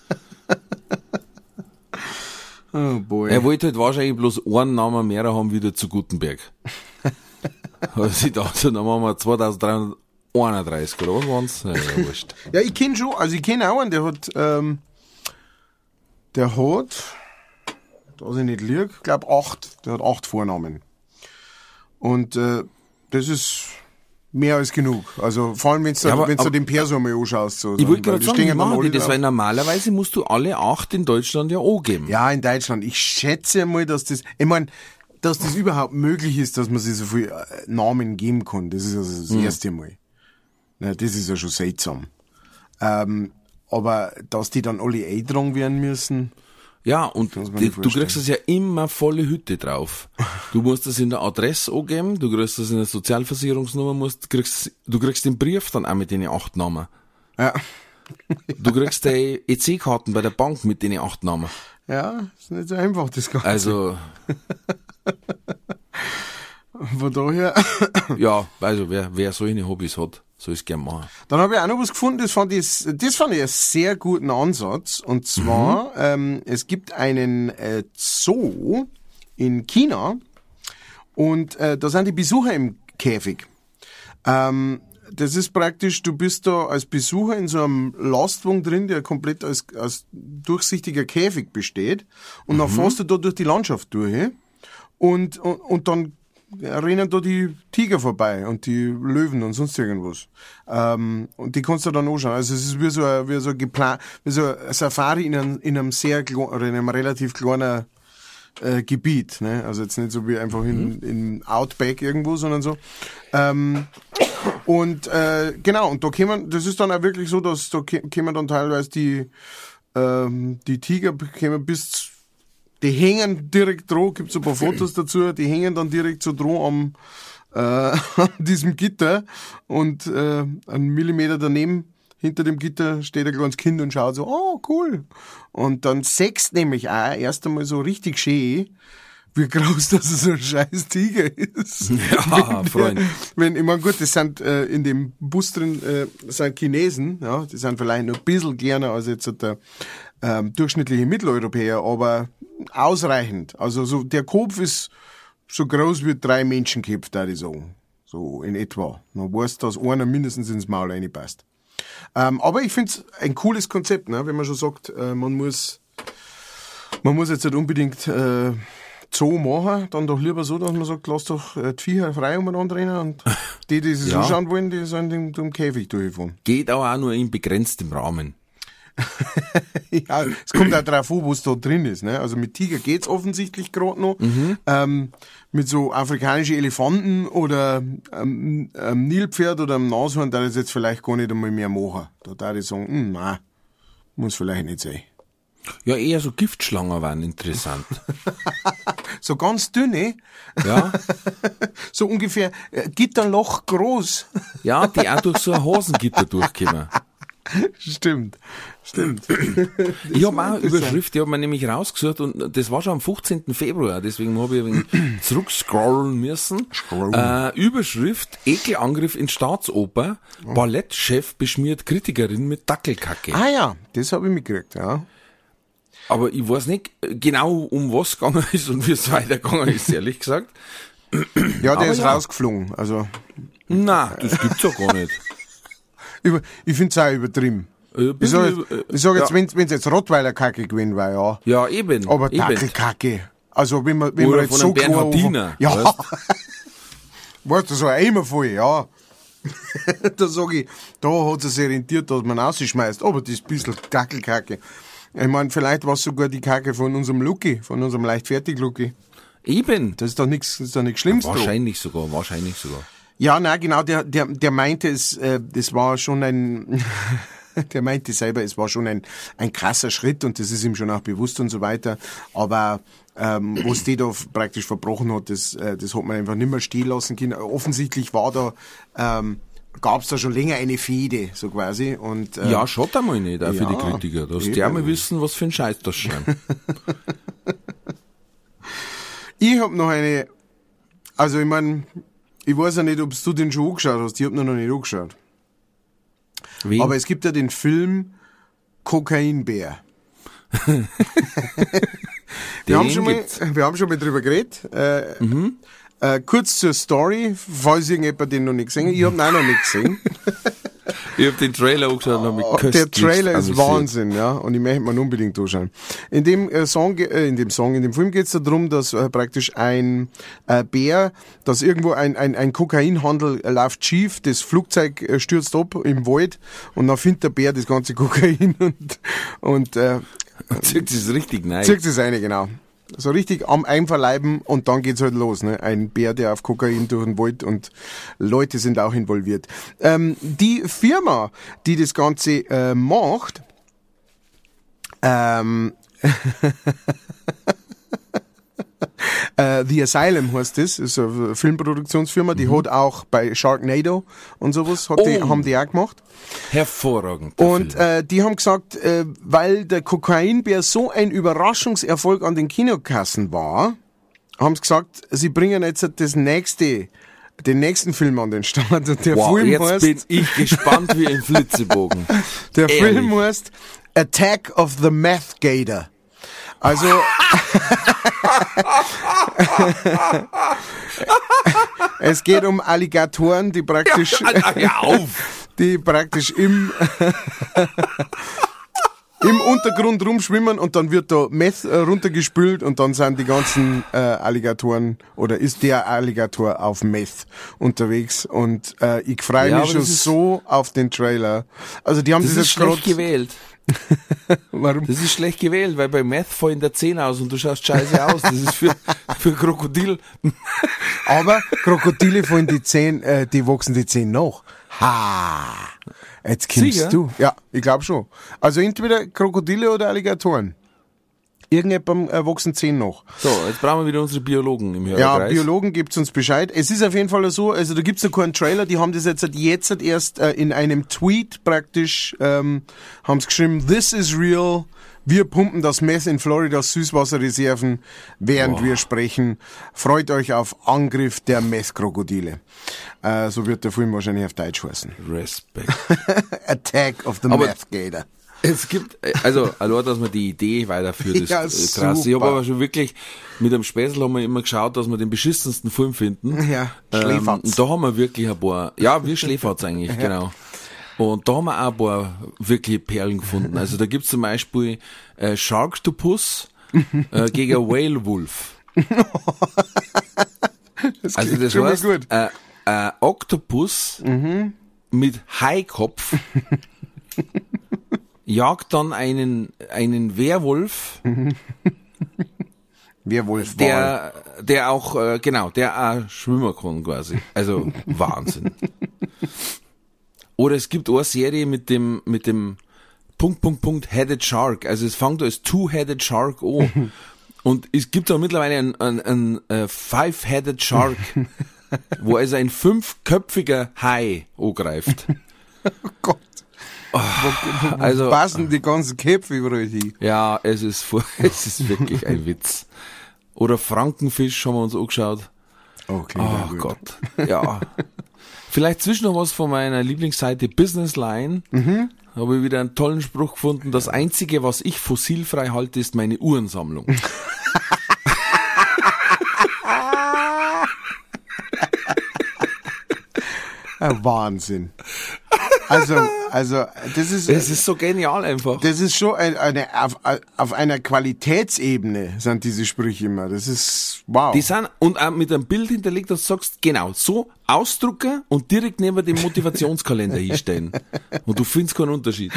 Oh boy. Er wollte halt wahrscheinlich bloß einen Namen mehr haben wieder zu Gutenberg. Also ich dachte, dann machen wir 2331 oder was waren's? Ja, ja, wurscht. Ja, ich kenn schon, also ich kenn auch einen, der hat, ähm, der hat, dass ich nicht lieg, glaub acht, der hat acht Vornamen. Und äh, das ist mehr als genug. Also vor allem, wenn du Ja, aber- wenn du aber- den Perso mal anschaust. So, Ich wollte gerade sagen, stehen machen die das? Weil normalerweise musst du alle acht in Deutschland ja angeben. Ja, in Deutschland. Ich schätze mal, dass das, ich mein, dass das überhaupt möglich ist, dass man sich so viel äh, Namen geben kann. Das ist also das Hm. erste Mal. Na, das ist ja schon seltsam. Ähm, aber dass die dann alle eingetragen werden müssen, Ja, und die, du kriegst das ja immer volle Hütte drauf. Du musst das in der Adresse angeben, du kriegst das in der Sozialversicherungsnummer, musst, kriegst, du kriegst den Brief dann auch mit den acht Namen. ja, Du kriegst die EC-Karten bei der Bank mit den acht Namen. ja, ist nicht so einfach, das Ganze. Also, Von daher, ja, also wer, wer solche Hobbys hat, soll es gern machen. dann habe ich auch noch was gefunden, das fand ich, das fand ich einen sehr guten Ansatz. Und zwar, ähm, es gibt einen äh, Zoo in China und äh, da sind die Besucher im Käfig. Ähm, das ist praktisch, du bist da als Besucher in so einem Lastwagen drin, der komplett als, als durchsichtiger Käfig besteht. Und dann fährst du da durch die Landschaft durch. Und, und, und dann rennen da die Tiger vorbei und die Löwen und sonst irgendwas. Ähm, und die kannst du dann anschauen. Also es ist wie so ein, wie so ein wie so ein Safari in einem, in einem sehr oder in einem relativ kleinen äh, Gebiet. Ne? Also jetzt nicht so wie einfach in, in Outback irgendwo, sondern so. Ähm, und äh, genau, und da kämen, das ist dann auch wirklich so, dass da kä- kämen dann teilweise die, ähm, die Tiger kämen bis, die hängen direkt dran, gibt's ein paar Fotos dazu, die hängen dann direkt so dran am, äh, an diesem Gitter und äh, einen Millimeter daneben, hinter dem Gitter steht ein kleines Kind und schaut so, oh cool. Und dann sechst nämlich auch erst einmal so richtig schön, wie groß das so ein scheiß Tiger ist. Ja, Freund. Wenn, ich meine, gut, das sind äh, in dem Bus drin äh, sind Chinesen, ja, die sind vielleicht noch ein bisschen kleiner als jetzt der ähm, durchschnittliche Mitteleuropäer, aber ausreichend. Also so der Kopf ist so groß wie drei Menschenköpfe, da ich sagen. So in etwa. Man weiß, dass einer mindestens ins Maul reinpasst. Ähm, aber ich finde es ein cooles Konzept, ne? wenn man schon sagt, äh, man muss man muss jetzt nicht unbedingt äh, Zoo machen, dann doch lieber so, dass man sagt, lass doch äh, die Viecher frei umeinander rennen und die, die sich Ja. anschauen wollen, die sollen den, den Käfig durchfahren. Geht aber auch nur in begrenztem Rahmen. ja, es kommt auch drauf an, was da drin ist. Ne? Also mit Tiger geht's offensichtlich gerade noch. Ähm, mit so afrikanischen Elefanten oder ähm, ähm, Nilpferd oder einem Nashorn, da ist jetzt vielleicht gar nicht einmal mehr machen. Da darf ich sagen, hm, nein, muss vielleicht nicht sein. Ja, eher so Giftschlangen waren interessant. So ganz dünne, Ja, so ungefähr äh, Gitterloch groß. ja, die auch durch so ein Hosengitter durchkommen. Stimmt, stimmt. Ich habe auch eine Überschrift, die habe mir nämlich rausgesucht und das war schon am 15. Februar, deswegen habe ich ein wenig zurückscrollen müssen. Äh, Überschrift, Ekelangriff in Staatsoper, Ballettchef beschmiert Kritikerin mit Dackelkacke. ah ja, das habe ich mitgekriegt, ja. Aber ich weiß nicht genau, um was gegangen ist und wie es weitergegangen ist, ehrlich gesagt. Ja, der Aber ist ja. rausgeflogen. Also, Na, das gibt's ja gar nicht. über, ich find's auch übertrieben. Äh, Ich sag, bisschen, jetzt, ich sag jetzt, ja. wenn wenn's jetzt Rottweiler Kacke gewesen wäre, ja. Ja, eben. Aber. Dackelkacke. Also, wenn man, wenn Oder man jetzt von so Bernhardiner, Ja. weißt? Weißt du, so ein Eimer voll, ja. da sag ich, da hat es sich orientiert, dass man rausschmeißt. Aber das ist ein bisschen Dackelkacke. Ich mein, vielleicht war es sogar die Kacke von unserem Lucky, von unserem leichtfertig Lucky. Eben. Das ist doch nichts, das ist doch nichts Schlimmes dran. Wahrscheinlich sogar, wahrscheinlich sogar. Ja, na genau, der, der, der meinte es, äh, das war schon ein, der meinte selber, es war schon ein, ein krasser Schritt und das ist ihm schon auch bewusst und so weiter. Aber ähm, was die da praktisch verbrochen hat, das, äh, das hat man einfach nicht mehr stehen lassen können. Offensichtlich war da, ähm, gab es da schon länger eine Fehde, so quasi. Und, äh, Ja, schaut einmal nicht, auch für ja, die Kritiker. Da hast eben. die einmal wissen, was für ein Scheiß das schreiben. Ich hab noch eine, also ich mein, ich weiß ja nicht, ob du den schon angeschaut hast, ich hab noch nicht angeschaut. Wen? Aber es gibt ja den Film Kokainbär. wir, haben schon mal, wir haben schon mal drüber geredet. Äh, äh, kurz zur Story, falls irgendjemand den noch nicht gesehen hat. Ich habe ihn auch noch nicht gesehen. ich hab den Trailer angeschaut und hab mich Oh, der Trailer ist amüsiert. Wahnsinn, ja. Und ich möchte mir unbedingt anschauen. In dem äh, Song, äh, in dem Song, in dem Film geht es darum, dass äh, praktisch ein äh, Bär, dass irgendwo ein, ein, ein Kokainhandel äh, läuft schief, das Flugzeug äh, stürzt ab im Wald und dann findet der Bär das ganze Kokain und, und äh, Zirkt es richtig nein. zirkt es eine, genau. So richtig am Einverleiben und dann geht's halt los. Ne? Ein Bär, der auf Kokain durch den Wald und Leute sind auch involviert. Ähm, die Firma, die das Ganze äh, macht, ähm, äh, The Asylum heißt das, ist eine Filmproduktionsfirma, die hat auch bei Sharknado und sowas, hat die, Oh. haben die auch gemacht. Hervorragend. Und äh, die haben gesagt, äh, weil der Kokainbär so ein Überraschungserfolg an den Kinokassen war, haben sie gesagt, sie bringen jetzt das nächste, den nächsten Film an den Start. Und der wow, Film jetzt heißt, bin ich gespannt wie ein Flitzebogen. der ehrlich. Film heißt Attack of the Meth Gator. Also es geht um Alligatoren, die praktisch auf! die praktisch im, im Untergrund rumschwimmen und dann wird da Meth äh, runtergespült und dann sind die ganzen äh, Alligatoren oder ist der Alligator auf Meth unterwegs und äh, ich freue mich schon so auf den Trailer. Also die haben Das das, ist jetzt schlecht gewählt. warum? Das ist schlecht gewählt, weil bei Meth fallen der Zehn aus und du schaust scheiße aus. Das ist für, für Krokodil. Aber Krokodile fallen die Zehen, äh, die wachsen die Zehen nach. Ha! Jetzt Sicher? du. Ja, ich glaube schon. Also entweder Krokodile oder Alligatoren. Irgendjemandem äh, wachsen Zehen nach. So, jetzt brauchen wir wieder unsere Biologen im Ja, Hörerkreis. Biologen gibt's uns Bescheid. Es ist auf jeden Fall so, also da gibt's ja keinen Trailer, die haben das jetzt, jetzt erst äh, in einem Tweet praktisch, ähm, haben's geschrieben, this is real, wir pumpen das Meth in Floridas Süßwasserreserven, während wir sprechen. Freut euch auf Angriff der Meth-Krokodile. Äh, so wird der Film wahrscheinlich auf Deutsch heißen. Respekt. Attack of the Aber- Meth Gator. Es gibt, äh, also, allein, dass man die Idee weiterführt, ist Ja, äh, krass. Ich habe aber schon wirklich, mit einem Späßel haben wir immer geschaut, dass wir den beschissensten Film finden. Ja, ähm, Schläferz. und da haben wir wirklich ein paar, ja, wie Schläferz eigentlich, genau. Und da haben wir auch ein paar wirkliche Perlen gefunden. Also da gibt's zum Beispiel äh, Sharktopus äh, gegen Whale Wolf. Das Also das heißt, gut. äh, äh, Oktopus mit Haikopf jagt dann einen, einen Werwolf, Werwolf der, der auch, äh, genau, der auch schwimmen kann quasi. Also Wahnsinn. Oder es gibt eine Serie mit dem, mit dem Punkt, Punkt, Punkt, Headed Shark. Also es fängt als Two-Headed Shark an. Und es gibt auch mittlerweile einen, einen, einen äh, Five-Headed Shark, wo also ein fünfköpfiger Hai angreift. Gott. Wo, wo, wo also- passen die ganzen Köpfe überall hin? Ja, es ist, es ist wirklich ein Witz. Oder Frankenfisch haben wir uns angeschaut. Okay, Oh Gott, ja. Vielleicht zwischen noch was von meiner Lieblingsseite Business Line. habe ich wieder einen tollen Spruch gefunden. Das einzige, was ich fossilfrei halte, ist meine Uhrensammlung. Ein Wahnsinn. Also, also, das ist, Es ist so genial einfach. das ist schon ein- eine, auf, auf einer Qualitätsebene sind diese Sprüche immer. Das ist, wow. Die sind, und auch mit einem Bild hinterlegt, dass du sagst, genau, so ausdrucken und direkt neben dem Motivationskalender hinstellen. Und du findest keinen Unterschied.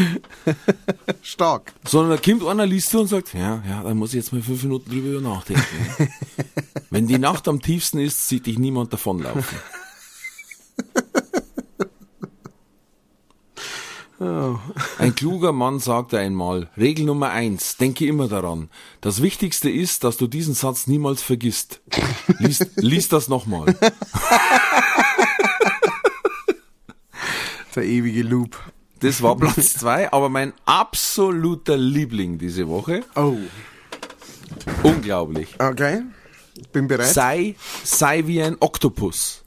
stark. Sondern da kommt einer, liest du und sagt, ja, ja, da muss ich jetzt mal fünf Minuten drüber nachdenken. Wenn die Nacht am tiefsten ist, sieht dich niemand davonlaufen. Ein kluger Mann sagte einmal, Regel Nummer eins, denke immer daran. Das Wichtigste ist, dass du diesen Satz niemals vergisst. Lies, lies das nochmal. Der ewige Loop. Das war Platz zwei, aber mein absoluter Liebling diese Woche. Oh. Unglaublich. Okay. Bin bereit. Sei, sei wie ein Oktopus.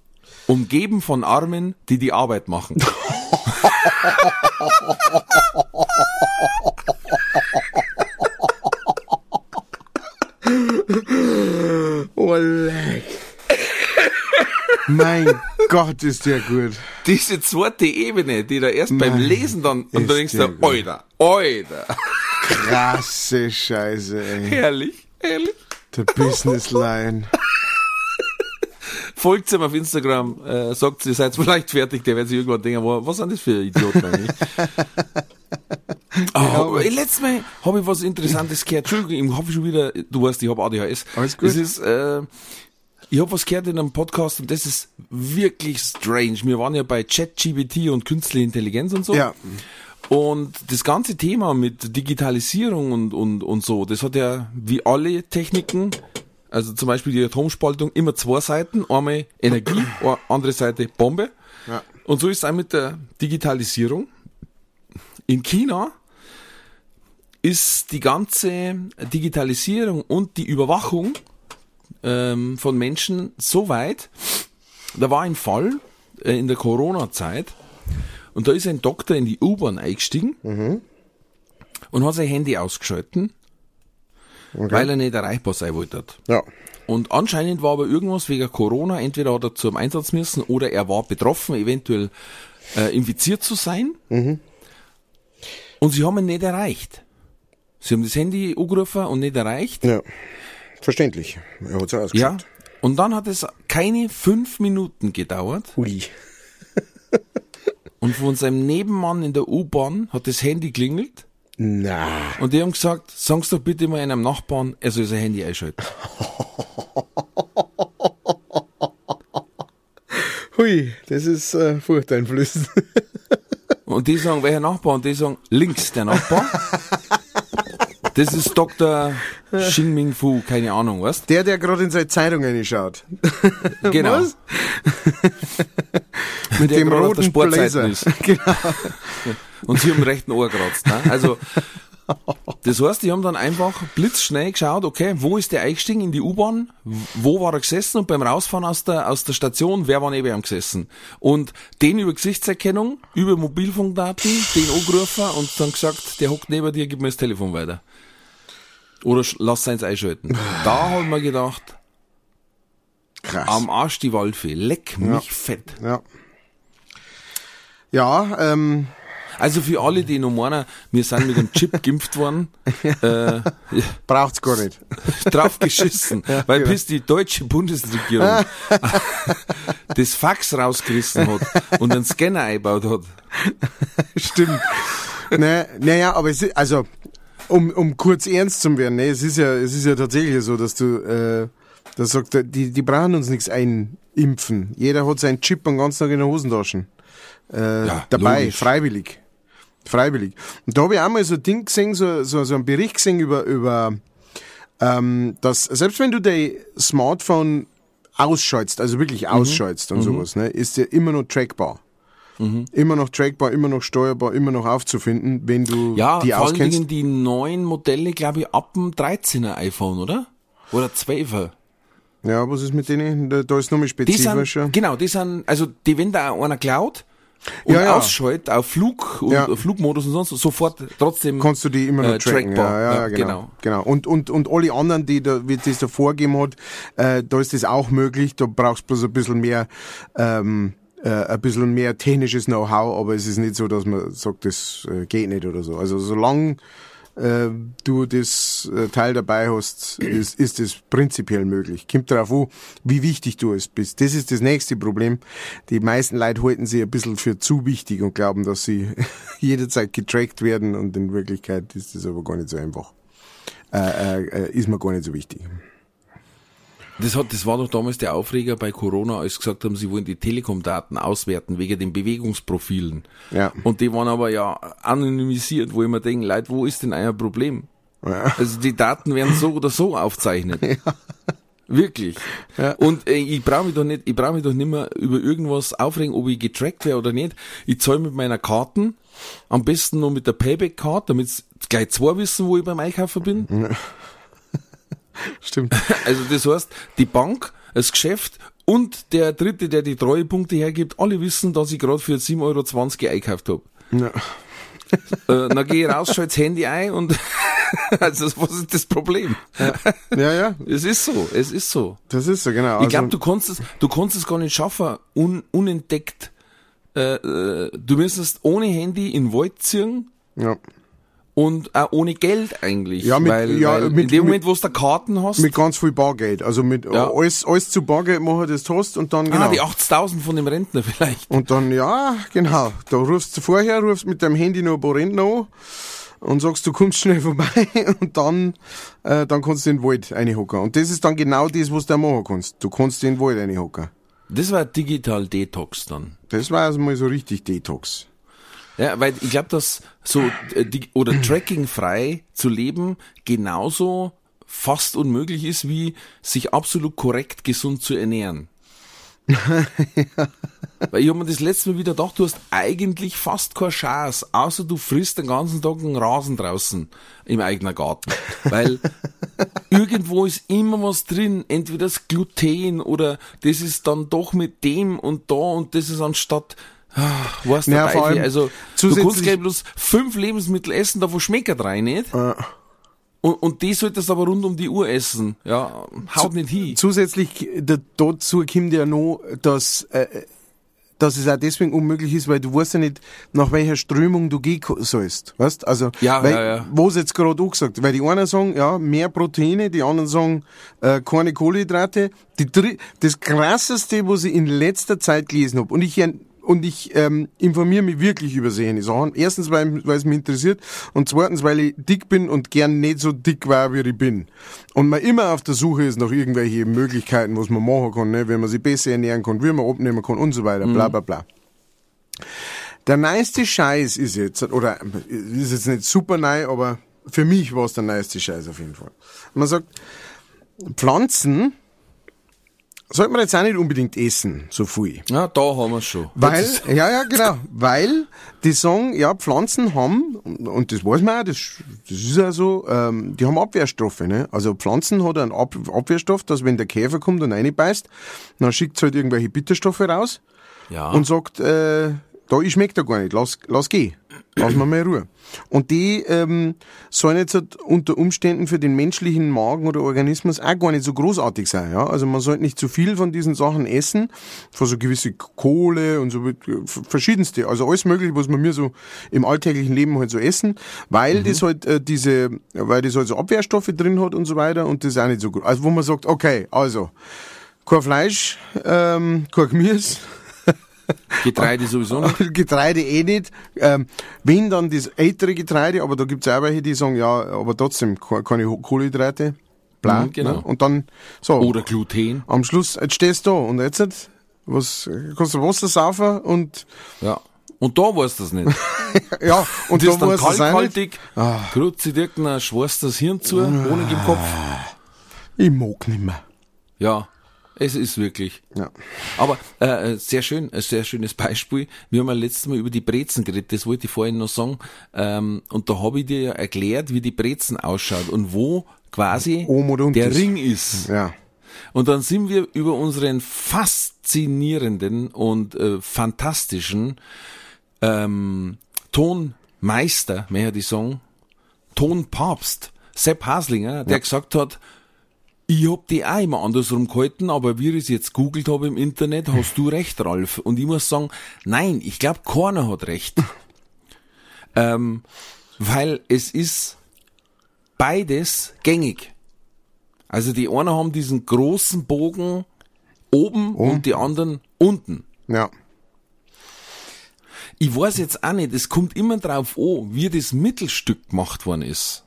Umgeben von Armen, die die Arbeit machen. Oh, leck. mein Gott, ist der gut. Diese zweite Ebene, die da erst beim Nein, Lesen dann, und dann denkst der du. Alter, Alter. Krasse Scheiße, ey. Herrlich, herrlich. Der Business Line. Folgt ihm auf Instagram, äh, sagt, ihr seid vielleicht fertig, der wird sich irgendwann denken, wa- was sind das für Idioten eigentlich? oh, ey, letztes Mal habe ich was Interessantes gehört. Entschuldigung, ich hoffe schon wieder, du weißt, ich habe ADHS. Alles gut. Das ist, äh, ich habe was gehört in einem Podcast und das ist wirklich strange. Wir waren ja bei ChatGPT und künstliche Intelligenz und so. Ja. Und das ganze Thema mit Digitalisierung und, und, und so, das hat ja wie alle Techniken, also zum Beispiel die Atomspaltung, immer zwei Seiten. Einmal Energie, andere Seite Bombe. Ja. Und so ist es auch mit der Digitalisierung. In China ist die ganze Digitalisierung und die Überwachung ähm, von Menschen so weit. Da war ein Fall äh, in der Corona-Zeit und da ist ein Doktor in die U-Bahn eingestiegen und hat sein Handy ausgeschalten, weil er nicht erreichbar sein wollte. Ja. Und anscheinend war aber irgendwas wegen Corona, entweder hat er zum Einsatz müssen oder er war betroffen, eventuell äh, infiziert zu sein. Und sie haben ihn nicht erreicht. Sie haben das Handy angerufen und nicht erreicht. Ja. Verständlich. Er hat's Ja. ausgeschaut. Und dann hat es keine fünf Minuten gedauert Ui. und von seinem Nebenmann in der U-Bahn hat das Handy klingelt Na. und die haben gesagt, sag's doch bitte mal einem Nachbarn, er soll sein Handy einschalten. Hui, das ist äh, furchteinflößend. Und die sagen, welcher Nachbar? Und die sagen, links der Nachbar. Das ist Dr. Xing Ming Fu, keine Ahnung, was? Der, der gerade in seine Zeitung reinschaut. Genau. Was? Mit Der dem auf der roten Sportseite Blazer. ist. Genau. Und sie haben den rechten Ohr kratzt. Ne? Also, das heißt, die haben dann einfach blitzschnell geschaut, okay, wo ist der eingestiegen in die U-Bahn? Wo war er gesessen? Und beim Rausfahren aus der, aus der Station, wer war neben ihm gesessen? Und den über Gesichtserkennung, über Mobilfunkdaten, den angerufen und dann gesagt, der hockt neben dir, gib mir das Telefon weiter. Oder lass seins einschalten. Da haben wir gedacht, Krass. am Arsch die Waldfee, leck mich fett. ja. Ja, ähm, Also für alle, die noch meinen, wir sind mit einem Chip geimpft worden, äh, braucht's gar nicht. drauf geschissen, weil genau. bis die deutsche Bundesregierung das Fax rausgerissen hat und einen Scanner eingebaut hat. Stimmt. ne, naja, aber es ist, also, um, um kurz ernst zu werden, ne, es ist ja, es ist ja tatsächlich so, dass du, äh, das sagt, die, die brauchen uns nichts einimpfen. Jeder hat seinen Chip den ganzen Tag in der Hosentasche. Äh, Ja, dabei, logisch. freiwillig. Freiwillig. Und da habe ich auch mal so ein Ding gesehen, so, so, so einen Bericht gesehen über, über, ähm, dass selbst wenn du dein Smartphone ausschaltest, also wirklich Mhm. ausschaltest und sowas, ne, ist der immer noch trackbar. Mhm. Immer noch trackbar, immer noch steuerbar, immer noch aufzufinden, wenn du Ja, die vor auskennst. Dingen die neuen Modelle, glaube ich, ab dem 13er iPhone, oder? Oder 12er. Ja, was ist mit denen? Da, da ist nochmal Die sind, spezifischer. genau, die sind, also die, wenn da einer klaut, und Ja, ja. ausschaltet auf Flug und Ja. Flugmodus und sonst sofort trotzdem kannst du die immer noch äh, tracken. trackbar. Ja, ja, Ja, genau. genau. genau. Und, und, und alle anderen, die da, wie das da vorgegeben hat, äh, da ist das auch möglich. Da brauchst du bloß ein bisschen mehr, ähm, äh, ein bisschen mehr technisches Know-how, aber es ist nicht so, dass man sagt, das äh, geht nicht oder so. Also solange äh, du das äh, Teil dabei hast, ist, ist es prinzipiell möglich. Kommt darauf an, wie wichtig du es bist. Das ist das nächste Problem. Die meisten Leute halten sich ein bisschen für zu wichtig und glauben, dass sie jederzeit getrackt werden und in Wirklichkeit ist das aber gar nicht so einfach. Äh, äh, äh, ist mir gar nicht so wichtig. Das, hat, das war doch damals der Aufreger bei Corona, als sie gesagt haben, sie wollen die Telekom-Daten auswerten wegen den Bewegungsprofilen. Ja. Und die waren aber ja anonymisiert, wo ich mir denke, Leute, wo ist denn euer Problem? Ja. Also die Daten werden so oder so aufzeichnet. Wirklich. Ja. Und äh, ich brauche mich doch nicht, ich brauche mich doch nicht mehr über irgendwas aufregen, ob ich getrackt wäre oder nicht. Ich zahle mit meiner Karten, am besten noch mit der Payback-Card, damit gleich zwei wissen, wo ich beim Einkaufen bin. Stimmt. Also das heißt, die Bank, das Geschäft und der Dritte, der die Treuepunkte hergibt, alle wissen, dass ich gerade für 7,20 Euro eingekauft habe. Ja. Äh, dann gehe ich raus, schalte das Handy ein und also was ist das Problem? ja, ja, Es ist so, es ist so. das ist so, genau. Ich glaube, Also- du kannst es, du kannst es gar nicht schaffen, un, unentdeckt. Äh, äh, du müsstest ohne Handy in den Wald ziehen ja. Und auch ohne Geld eigentlich. Ja, mit- weil, ja, weil mit- in dem Moment, wo du da Karten hast, Mit ganz viel Bargeld. Also mit Ja. alles, alles zu Bargeld machen, das du hast und dann, genau. ah, die 80.000 von dem Rentner vielleicht. Und dann, ja, genau. Da rufst du vorher, rufst mit deinem Handy noch ein paar Rentner an und sagst, du kommst schnell vorbei und dann, äh, dann kannst du in den Wald reinhocken. Und das ist dann genau das, was du da machen kannst. Du kannst in den Wald reinhocken. Das war Digital Detox dann. Das war also mal so richtig Detox. Ja, weil ich glaube, dass so äh, die, oder trackingfrei zu leben genauso fast unmöglich ist, wie sich absolut korrekt gesund zu ernähren. Weil ich habe mir das letzte Mal wieder gedacht, du hast eigentlich fast keine Chance, außer du frisst den ganzen Tag einen Rasen draußen im eigenen Garten. Weil irgendwo ist immer was drin, entweder das Gluten oder das ist dann doch mit dem und da und das ist anstatt, ah, weißt du, Ja, allem also du kannst gleich bloß fünf Lebensmittel essen, davon schmeckt er drei nicht. Und, und die solltest du aber rund um die Uhr essen. Ja, haut nicht hin. Zusätzlich da, dazu kommt ja noch, dass, äh, dass es auch deswegen unmöglich ist, weil du weißt ja nicht, nach welcher Strömung du gehen sollst. Weißt? Also, Ja, weil, ja, ja. was jetzt gerade auch gesagt, weil die einen sagen, ja, mehr Proteine, die anderen sagen, äh, keine Kohlenhydrate. Die, das krasseste, was ich in letzter Zeit gelesen habe, und ich, und ich ähm, informiere mich wirklich über solche Sachen. Erstens, weil, weil es mich interessiert und zweitens, weil ich dick bin und gern nicht so dick war, wie ich bin. Und man immer auf der Suche ist nach irgendwelchen Möglichkeiten, was man machen kann, ne? wenn man sich besser ernähren kann, wie man abnehmen kann und so weiter, bla bla bla. Der neueste Scheiß ist jetzt, oder ist jetzt nicht super neu, aber für mich war es der neueste Scheiß auf jeden Fall. Man sagt, Pflanzen sollte man jetzt auch nicht unbedingt essen, so viel. Ja, da haben wir schon. Weil, ja, ja, genau, weil die sagen, ja, Pflanzen haben, und das weiß man auch, das, das ist ja so, ähm, die haben Abwehrstoffe, ne? Also Pflanzen hat einen Ab Abwehrstoff, dass wenn der Käfer kommt und reinbeißt, dann schickt halt irgendwelche Bitterstoffe raus ja. und sagt, äh, da, ich schmeck da gar nicht, lass, lass geh. Lass mal mal in Ruhe. Und die ähm, sollen jetzt halt unter Umständen für den menschlichen Magen oder Organismus auch gar nicht so großartig sein. Ja? Also man sollte nicht zu viel von diesen Sachen essen, von so gewisse Kohle und so äh, verschiedenste, also alles mögliche, was man mir so im alltäglichen Leben halt so essen, weil das halt äh, diese, weil das halt so Abwehrstoffe drin hat und so weiter und das ist auch nicht so gut. Also wo man sagt, okay, also kein Fleisch, ähm, kein Gemüse, Getreide sowieso nicht. Getreide eh nicht. Ähm, wenn dann das ältere Getreide, aber da gibt's auch welche, die sagen, ja, aber trotzdem ke- keine Kohlenhydrate. Bla, Mhm, genau. Ne? Und dann, so, Oder Gluten. am Schluss, jetzt stehst du da und jetzt, was, kannst du Wasser saufen und, Ja. Und da weißt du das nicht. ja, und das ist da dann es sein. kalthaltig, krutzt sich irgendein schwarz das Hirn zu, Honig im Kopf. Ich mag nicht mehr. Ja, es ist wirklich. Ja. Aber äh, äh, sehr schön, ein sehr schönes Beispiel. Wir haben ja letztes Mal über die Brezen geredet, das wollte ich vorhin noch sagen. Ähm, und da habe ich dir ja erklärt, wie die Brezen ausschaut und wo quasi der. Ring ist. Ja. Und dann sind wir über unseren faszinierenden und äh, fantastischen ähm, Tonmeister, mehr die Song, Tonpapst, Sepp Haslinger, der gesagt hat, ich hab die auch immer andersrum gehalten, aber wie ich es jetzt googelt habe im Internet, hast du recht, Ralf. Und ich muss sagen, nein, ich glaube, keiner hat recht. ähm, weil es ist beides gängig. Also die einen haben diesen großen Bogen oben und die anderen unten. Ja. Ich weiß jetzt auch nicht, es kommt immer drauf an, wie das Mittelstück gemacht worden ist.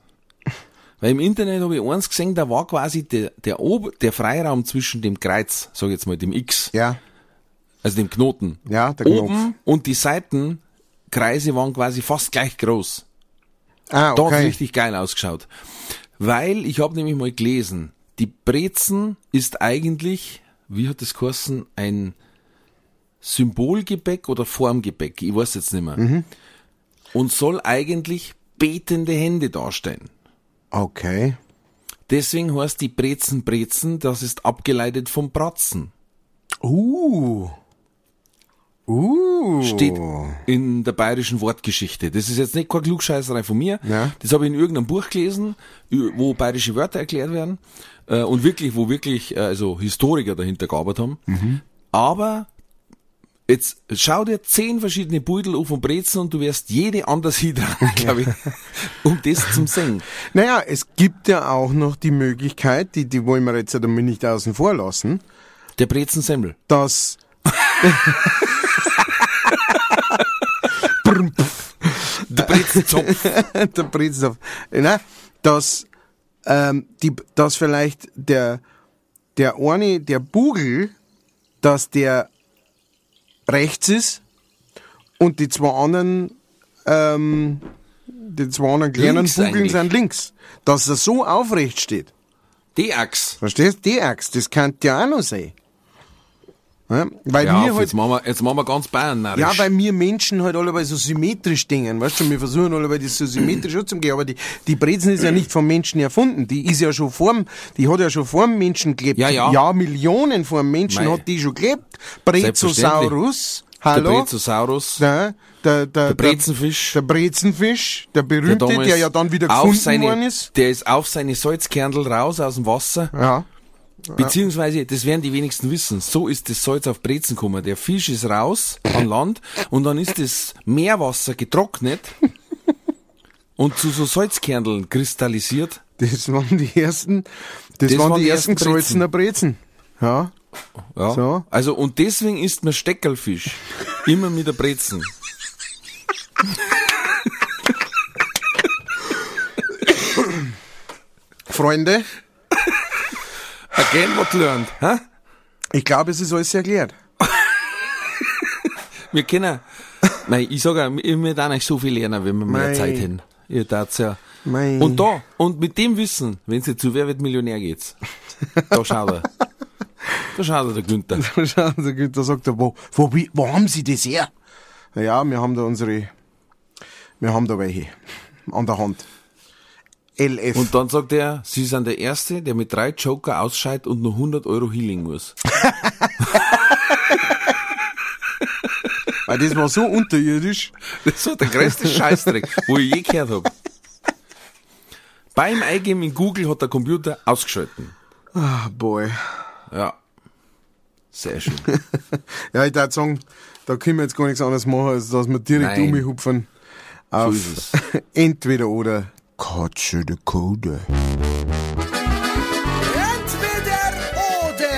Weil im Internet habe ich eins gesehen, da war quasi der, der, Ober, der Freiraum zwischen dem Kreuz, sag ich jetzt mal, dem X, Ja. also dem Knoten, Ja, der Knopf. oben und die Seitenkreise waren quasi fast gleich groß. Ah, Da hat's okay. richtig geil ausgeschaut. Weil ich habe nämlich mal gelesen, die Brezen ist eigentlich, wie hat das geheißen, ein Symbolgebäck oder Formgebäck, ich weiß jetzt nicht mehr. Mhm. Und soll eigentlich betende Hände darstellen. Okay. Deswegen heißt die Brezen Brezen, das ist abgeleitet vom Bratzen. Uh. Uh. Steht in der bayerischen Wortgeschichte. Das ist jetzt nicht keine Klugscheißerei von mir. Ja. Das habe ich in irgendeinem Buch gelesen, wo bayerische Wörter erklärt werden. äh, Und wirklich, wo wirklich, äh, also Historiker dahinter gearbeitet haben. Mhm. Aber jetzt schau dir zehn verschiedene Beutel auf und Brezen und du wirst jede anders hintragen, glaube ich, um das zum Singen. Naja, es gibt ja auch noch die Möglichkeit, die, die wollen wir jetzt ja damit nicht außen vor lassen, Der Brezensemmel. dass Der Brezenzopf. der Brezenhof, na, dass, ähm, die, dass vielleicht der, der eine, der Bugel, dass der rechts ist und die zwei anderen, ähm, die zwei anderen kleinen Links Bugeln eigentlich. sind links. Dass er so aufrecht steht. Die Axt. Verstehst? Die Axt, das kann ja auch noch sein. Ja, weil Ja, wir auf, halt, jetzt, machen wir, jetzt machen wir ganz Bayern narrisch. ja, weil wir Menschen halt alle so symmetrisch denken, weißt du, wir versuchen alle das so symmetrisch anzugehen, aber die, die Brezen ist ja nicht vom Menschen erfunden, die ist ja schon vorm, die hat ja schon vor dem Menschen gelebt. Ja, ja. Ja, Millionen vor dem Menschen Mei. hat die schon gelebt. Brezosaurus, der hallo? Brezosaurus. Der, der, der, Der Brezenfisch. Der, Brezenfisch, der berühmte, der, damals ja dann wieder gefunden seine, worden ist. Der ist auf seine Salzkernel raus aus dem Wasser. Ja. Beziehungsweise, das werden die wenigsten wissen, so ist das Salz auf Brezen gekommen. Der Fisch ist raus an Land und dann ist das Meerwasser getrocknet und zu so Salzkerneln kristallisiert. Das waren die ersten, das, waren die, ersten Brezen. gesalzener Brezen. Ja. Ja. So. Also, und deswegen isst man Steckerlfisch. Immer mit der Brezen. Freunde, Again what learned. Hä? ich glaube, es ist alles erklärt. Wir kennen, nein, ich sage auch, wir müssen nicht so viel lernen, wenn wir mehr Mei. Zeit hätten. Ihr tat's ja. Mei. Und da, und mit dem Wissen, wenn sie zu Wer wird Millionär geht's, da schaut er. Da schaut er, der Günther. Schauen Sie, Günther sagt er, wo, wo, wo haben Sie das her? Na Ja, wir haben da unsere, wir haben da welche an der Hand. LF. Und dann sagt er, sie sind der Erste, der mit drei Joker ausscheidet und nur 100 Euro healing muss. Weil das war so unterirdisch. Das war der größte Scheißdreck, wo ich je gehört hab. Beim Eingeben in Google hat der Computer ausgeschalten. Ah, boy. Ja. Sehr schön. Ja, ich würde sagen, da können wir jetzt gar nichts anderes machen, als dass wir direkt umhupfen auf es. entweder oder Katze de Code. Entweder oder.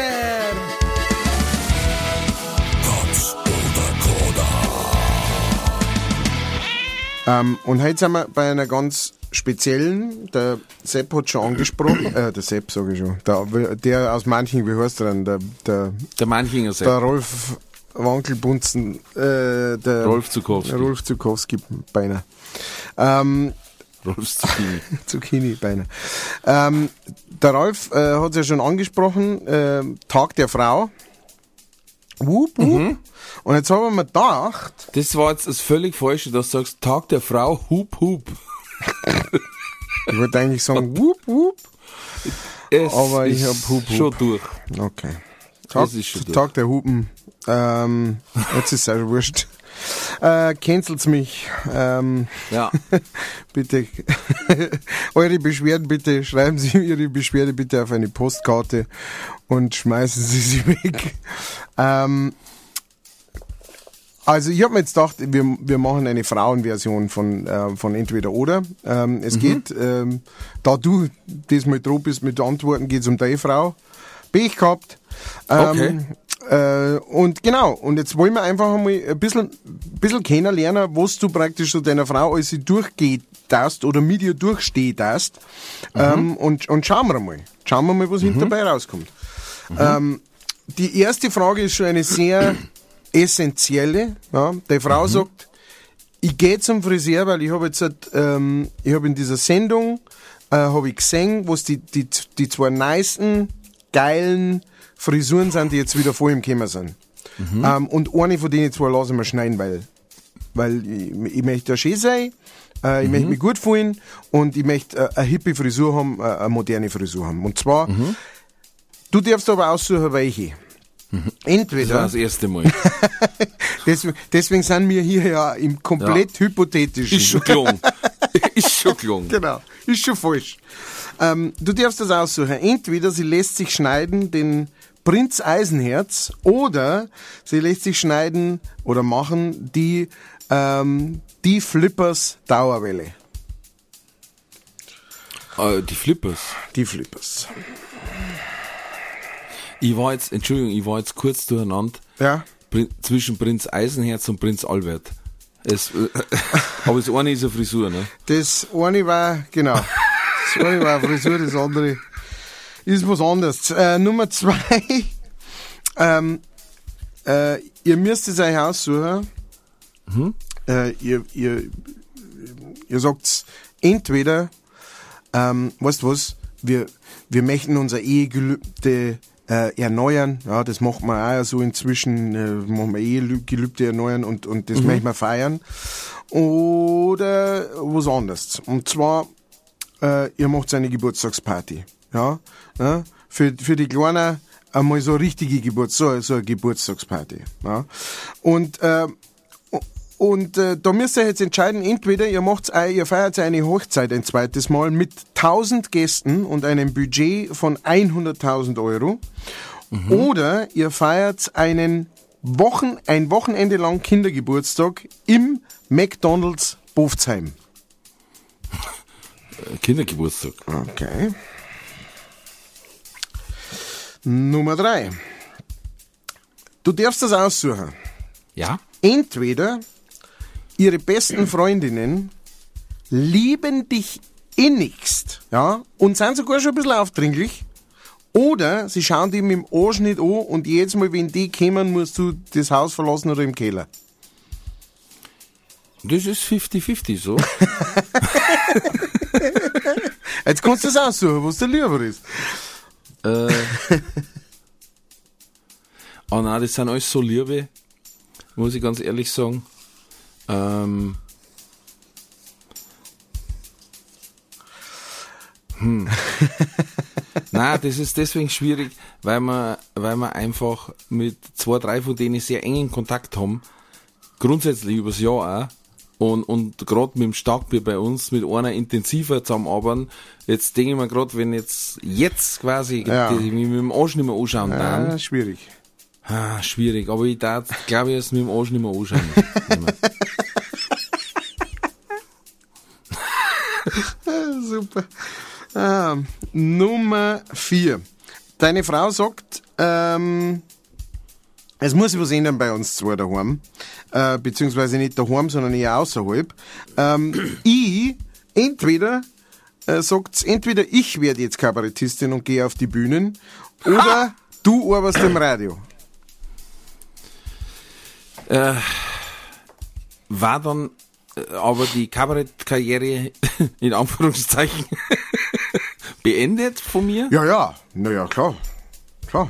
Ähm, und heute sind wir bei einer ganz speziellen, der Sepp hat schon angesprochen, äh, der Sepp sage ich schon, der, der aus Manchen, wie heißt der denn, der, der, Der Manchinger der sagt, Rolf Wankelbunzen, äh, der Rolf Zukowski. Rolf Zukowski beinahe. Ähm, Rolf Zucchini. Zucchini beinahe. Ähm, der Rolf äh, hat es ja schon angesprochen, äh, Tag der Frau. Wup, wup. Mhm. Und jetzt haben wir mir gedacht, Das war jetzt das völlig Falsche, dass du sagst, Tag der Frau, hup, hup. ich wollte eigentlich sagen, wup, wup. Es aber ich ist hab Hup, Hup. schon durch. Okay. Tag. Tag der Hupen. Ähm, jetzt ist es auch wurscht. Äh, cancelt's mich. Ähm, Ja. bitte. Eure Beschwerden bitte, schreiben Sie Ihre Beschwerde bitte auf eine Postkarte und schmeißen Sie sie weg. Ähm, also ich habe mir jetzt gedacht, wir, wir machen eine Frauenversion von, äh, von Entweder Oder. Ähm, Mhm. es geht, ähm, da du diesmal dran bist mit Antworten, geht es um deine Frau. Pech gehabt. Ähm, äh, und genau, und jetzt wollen wir einfach einmal ein bisschen, bisschen kennenlernen, was du praktisch so deiner Frau als sie durchgeht hast oder mit ihr durchstehen hast. Ähm, und, und schauen wir mal. Schauen wir mal, was hinten dabei rauskommt. Ähm, die erste Frage ist schon eine sehr essentielle. Ja. Die Frau sagt, ich gehe zum Friseur, weil ich habe jetzt, ähm, ich habe in dieser Sendung, äh, habe ich gesehen, was die, die, die zwei neuesten, geilen Frisuren sind, die jetzt wieder vor ihm gekommen sind. Ähm, und eine von denen zwei lassen wir schneiden, weil, weil ich, ich möchte ja schön sein, äh, ich möchte mich gut fühlen und ich möchte äh, eine hippe Frisur haben, äh, eine moderne Frisur haben. Und zwar, du darfst aber aussuchen, welche. Das war Entweder, das erste Mal. deswegen, deswegen sind wir hier ja im komplett hypothetischen. Ist schon gelungen. Ist schon gelungen. Genau, ist schon falsch. Ähm, du darfst das aussuchen. Entweder sie lässt sich schneiden den Prinz Eisenherz oder sie lässt sich schneiden oder machen die, ähm, die Flippers Dauerwelle. Äh, die Flippers. Die Flippers. Ich war jetzt, Entschuldigung, ich war jetzt kurz durcheinander Ja. Prin zwischen Prinz Eisenherz und Prinz Albert. Es, äh, aber das eine ist eine Frisur, ne? Das eine war, genau. Das eine war Frisur, das andere ist was anderes. Äh, Nummer zwei. Ähm, äh, ihr müsst es euch aussuchen. Äh, ihr, ihr, ihr sagt entweder, ähm, weißt du was, wir, wir möchten unser Ehegelübde äh, erneuern. Ja, das macht man auch so inzwischen, äh, machen wir Ehegelübde erneuern und, und das möchten wir feiern. Oder was anderes. Und zwar, äh, ihr macht eine Geburtstagsparty. Ja, ja für, für die Kleinen einmal so eine richtige Geburts, so, so eine Geburtstagsparty. Ja. Und, äh, und äh, da müsst ihr jetzt entscheiden, entweder ihr macht ihr feiert eine Hochzeit ein zweites Mal mit 1000 Gästen und einem Budget von 100.000 Euro, oder ihr feiert einen Wochen, ein Wochenende lang Kindergeburtstag im McDonald's Bofzheim. Kindergeburtstag. Okay. Nummer drei. Du darfst das aussuchen. Ja? Entweder ihre besten Freundinnen lieben dich innigst, ja, und sind sogar schon ein bisschen aufdringlich, oder sie schauen dich mit dem Arsch nicht an und jedes Mal, wenn die kommen, musst du das Haus verlassen oder im Keller. Das ist 50-50 so. Jetzt kannst du das aussuchen, was dir lieber ist. Äh, oh nein, das sind alles so Liebe, muss ich ganz ehrlich sagen. Ähm, hm. Nein, das ist deswegen schwierig, weil wir, weil wir einfach mit zwei, drei von denen sehr engen Kontakt haben. Grundsätzlich übers Jahr auch. Und, und gerade mit dem Starkbier bei uns, mit einer intensiver zusammenarbeiten. Jetzt denke ich mir gerade, wenn jetzt, jetzt quasi, Ja. die, mit dem Arsch nicht mehr anschauen, dann, Ja, schwierig. Ah, schwierig, aber ich darf, glaube ich, es mit dem Arsch nicht mehr anschauen. Super. Ähm, Nummer vier. Deine Frau sagt, ähm, es muss sich was ändern bei uns zwei daheim. Äh, beziehungsweise nicht daheim, sondern eher außerhalb. Ähm, ich, entweder, äh, sagt's, entweder ich werde jetzt Kabarettistin und gehe auf die Bühnen, oder du arbeitest im Radio. War dann äh, aber die Kabarettkarriere in Anführungszeichen beendet von mir? Ja, ja, naja, klar. Klar.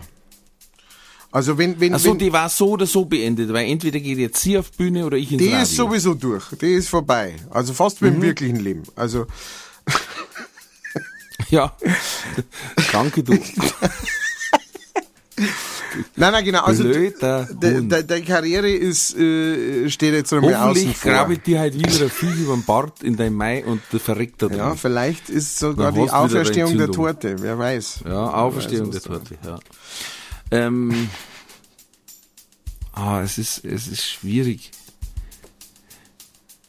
Also wenn, wenn, Also wenn die war so oder so beendet, weil entweder geht jetzt sie auf Bühne oder ich ins Die Radio. ist sowieso durch. Die ist vorbei. Also fast wie im Mhm. wirklichen Leben. Also, Ja. Danke, du. Nein, nein, genau. Also, Blöder de, Hund. de, de Karriere ist, äh, steht jetzt einmal außen Hoffentlich vor. grabe ich dir halt wieder ein Viech über den Bart in dein Mai und verreckt da drin. Ja, vielleicht ist sogar Dann die Auferstehung der. Torte, wer weiß. Ja, Auferstehung der Torte, ja. Ähm, ah, es ist, es ist schwierig.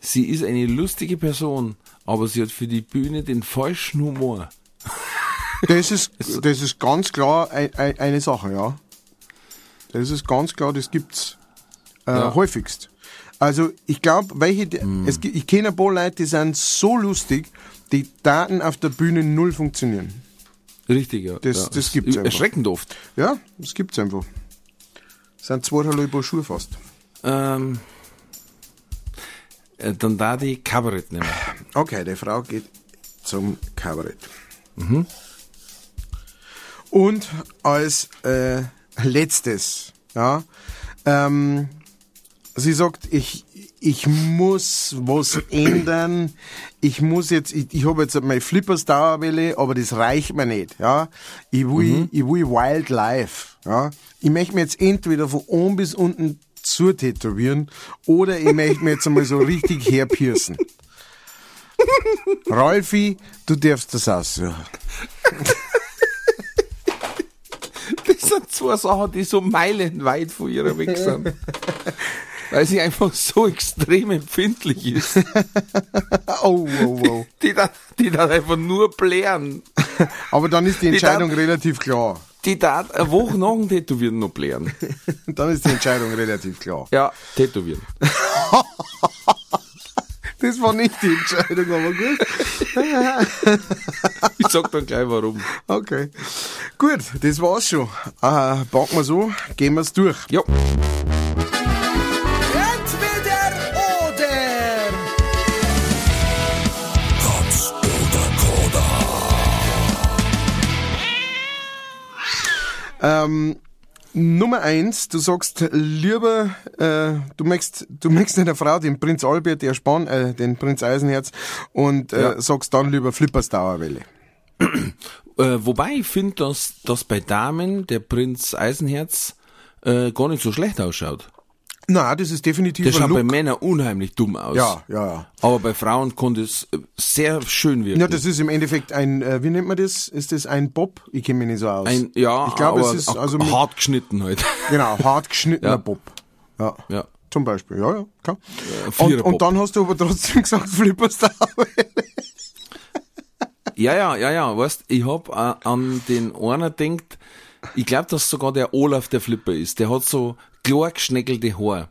Sie ist eine lustige Person, aber sie hat für die Bühne den falschen Humor. Das ist, das ist ganz klar ein, ein, eine Sache, ja. Das ist ganz klar, das gibt's äh, Ja. häufigst. Also ich glaube, welche, Hm. es, ich kenne ein paar Leute, die sind so lustig, die Daten auf der Bühne null funktionieren. Richtig, ja. Das- ja. das ist gibt's einfach. Erschreckend oft. Ja, das gibt's einfach. Das sind zweieinhalb Paar Schuhe fast. Ähm, äh, dann da die Kabarett nehmen. Okay, die Frau geht zum Kabarett. Mhm. Und als äh, letztes, ja, ähm, sie sagt, ich, ich muss was ändern. Ich muss jetzt, ich, ich habe jetzt meine Flippers Dauerwelle, aber das reicht mir nicht, ja. Ich will, ich will Wildlife, ja. Ich möchte mir jetzt entweder von oben bis unten zu tätowieren oder ich möchte mir jetzt einmal so richtig herpiercen. Rolfi, du darfst das aussuchen. Das sind zwei Sachen, die so meilenweit von ihr weg sind. Weil sie einfach so extrem empfindlich ist. Oh, oh, oh. Die dann, die dann einfach nur blären. Aber dann ist die Die Entscheidung dann- relativ klar. Die da eine Woche nach dem Tätowieren noch blären. Dann ist die Entscheidung relativ klar. Ja, tätowieren. Das war nicht die Entscheidung, aber gut. Ich sag dann gleich warum. Okay. Gut, das war's schon. Äh, packen wir so, gehen wir's durch. Ja. Ähm, Nummer eins, du sagst lieber, äh, du möchtest, du möchtest einer Frau den Prinz Albert ersparen, äh, den Prinz Eisenherz und äh, Ja. sagst dann lieber Flippers Dauerwelle. Äh, wobei ich finde, dass, dass bei Damen der Prinz Eisenherz äh, gar nicht so schlecht ausschaut. Na, das ist definitiv ein schaut bei Look. Männern unheimlich dumm aus. Ja, ja, ja. Aber bei Frauen konnte es äh, sehr schön wirken. Ja, das ist im Endeffekt ein, äh, wie nennt man das? Ist das ein Bob? Ich kenne mich nicht so aus. ein, ja, ich glaube, es ist also mit, hart geschnitten halt. genau hart geschnittener Ja. Bob. Ja. Ja. Zum Beispiel, ja, ja, klar. und, Vierer-Bob. und dann hast du aber trotzdem gesagt, Flippers Dauerwelle. Ja, ja, ja, ja, weißt, ich hab äh, an den einer denkt, ich glaube, dass sogar der Olaf der Flipper ist. Der hat so klar geschneckelte Haare.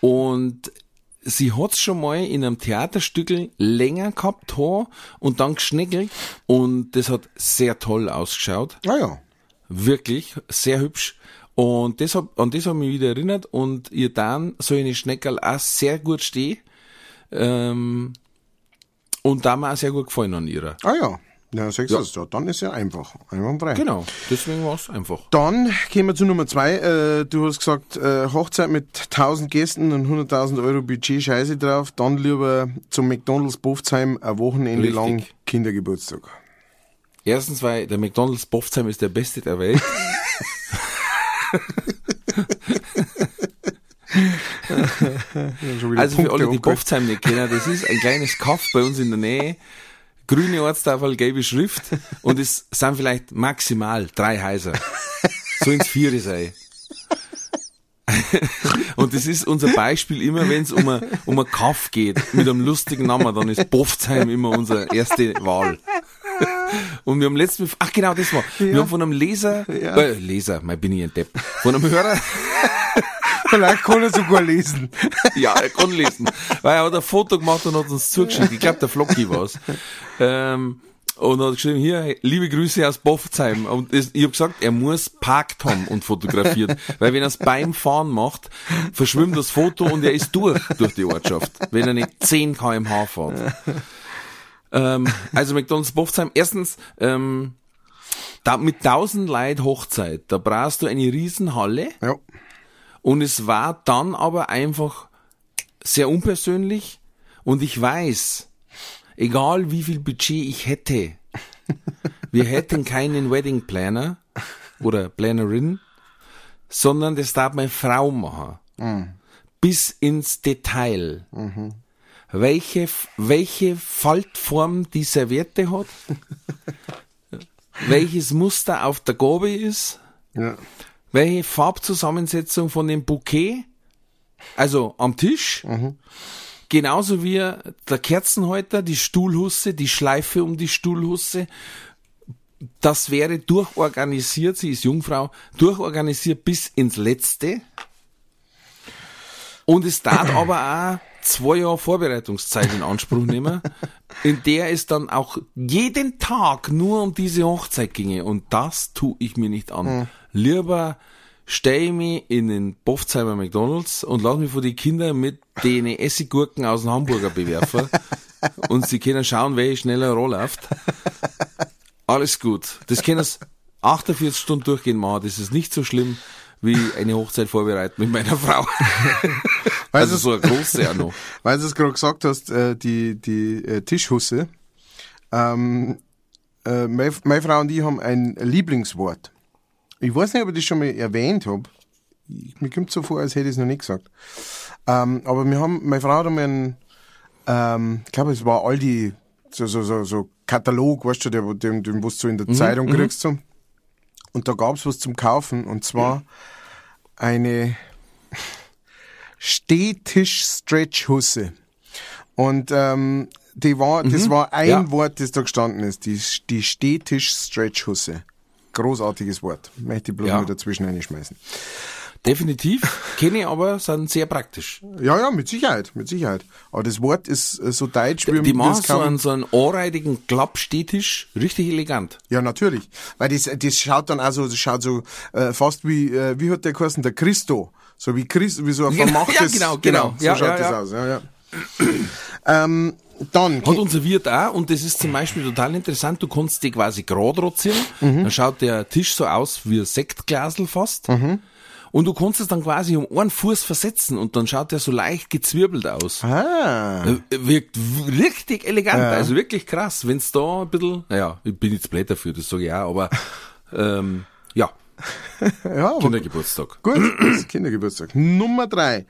Und sie hat's schon mal in einem Theaterstückel länger gehabt, Haar, und dann geschneckelt. Und das hat sehr toll ausgeschaut. Ah ja. Wirklich, sehr hübsch. Und das hab, an das habe ich mich wieder erinnert und ihr dann so eine Schneckerl auch sehr gut stehe. Ähm, und da mir auch sehr gut gefallen an ihrer. Ah ja. Ja, sagst du es ja. Dann ist ja einfach. Einwandfrei. Genau, deswegen war's einfach. Dann kommen wir zu Nummer zwei. Äh, du hast gesagt, äh, Hochzeit mit 1000 Gästen und 100.000 Euro Budget, scheiße drauf. Dann lieber zum McDonalds Bofzheim ein Wochenende Richtig. lang Kindergeburtstag. Erstens, weil der McDonalds Bofzheim ist der beste der Welt. Also für alle, die. Bofzheim nicht kennen, das ist ein kleines Kaff bei uns in der Nähe. Grüne Ortstafel, gelbe Schrift und es sind vielleicht maximal drei Häuser. So ins Viere sei. Und das ist unser Beispiel immer, wenn es um ein, um ein Kaff geht, mit einem lustigen Namen, dann ist Bofzheim immer unsere erste Wahl. Und wir haben letztens, ach genau, das war, wir haben von einem Leser, Ja. äh, Leser, mein bin ich ein Depp, von einem Hörer, Vielleicht kann er sogar lesen. Ja, er kann lesen. Weil er hat ein Foto gemacht und hat uns zugeschickt. Ich glaube, der Flocky war's. Ähm, und hat geschrieben, hier, liebe Grüße aus Bofzheim. Und ich habe gesagt, er muss parkt haben und fotografiert. Weil wenn er es beim Fahren macht, verschwimmt das Foto und er ist durch, durch die Ortschaft. Wenn er nicht 10 kmh fährt. Ähm, also McDonalds Bofzheim. Erstens, ähm, da, mit 1000 Leid Hochzeit, da brauchst du eine Riesenhalle. Ja. Und es war dann aber einfach sehr unpersönlich. Und ich weiß, egal wie viel Budget ich hätte, wir hätten keinen Wedding Planner oder Plannerin, sondern das darf meine Frau machen. Bis ins Detail. Welche, welche Faltform die Serviette hat, welches Muster auf der Gabel ist, Ja. welche Farbzusammensetzung von dem Bouquet, also am Tisch, genauso wie der Kerzenhalter, die Stuhlhusse, die Schleife um die Stuhlhusse, das wäre durchorganisiert, sie ist Jungfrau, durchorganisiert bis ins Letzte. Und es darf aber auch zwei Jahre Vorbereitungszeit in Anspruch nehmen, in der es dann auch jeden Tag nur um diese Hochzeit ginge. Und das tue ich mir nicht an. Lieber stehe ich mich in den Bofzheimer McDonalds und lass mich von den Kindern mit den Essiggurken aus dem Hamburger bewerfen und sie können schauen, welche schneller rollläuft. Alles gut. Das können es 48 Stunden durchgehen machen. Das ist nicht so schlimm wie eine Hochzeit vorbereiten mit meiner Frau. also es- so eine große auch noch. Weil du es gerade gesagt hast, äh, die, die äh, Tischhusse. Ähm, äh, meine Frau und ich haben ein Lieblingswort. Ich weiß nicht, ob ich das schon mal erwähnt habe. Mir kommt so vor, als hätte ich es noch nicht gesagt. Ähm, aber wir haben, meine Frau hat einmal einen, ähm, ich glaube, es war Aldi, so, so, so, so Katalog, weißt du, der, den, den, was du in der Zeitung kriegst. So. Und da gab's was zum Kaufen, und zwar eine Stehtisch-Stretch-Husse. Und ähm, die war, das war ein Ja. Wort, das da gestanden ist, die, die Stehtisch-Stretch-Husse. Großartiges Wort. Möchte ich bloß Ja. mal dazwischen einschmeißen. Definitiv. Kenne ich aber, sind sehr praktisch. Ja, ja, mit Sicherheit, mit Sicherheit. Aber das Wort ist äh, so deutsch, wie Die machen so einen, so einen anreidigen Klappstehtisch, richtig elegant. Ja, natürlich. Weil das, das schaut dann also, das schaut so äh, fast wie, äh, wie hat der geheißen, der Christo. So wie Christ, wie so ein Genau, vermachtes, ja, genau, genau. so Ja, schaut ja, das ja. aus. Ja, ja. ähm, dann, Hat unser Wirt auch, und das ist zum Beispiel total interessant, du kannst die quasi gerade rotieren, Mhm. dann schaut der Tisch so aus wie ein Sektglasel fast, und du kannst es dann quasi um einen Fuß versetzen und dann schaut der so leicht gezwirbelt aus. ah, Äh, Wirkt richtig elegant, also wirklich krass, wenn's da ein bisschen, naja, ich bin jetzt blöd dafür, das sage ich auch, aber ähm, ja, ja, Kindergeburtstag. gut, Kindergeburtstag. Nummer drei.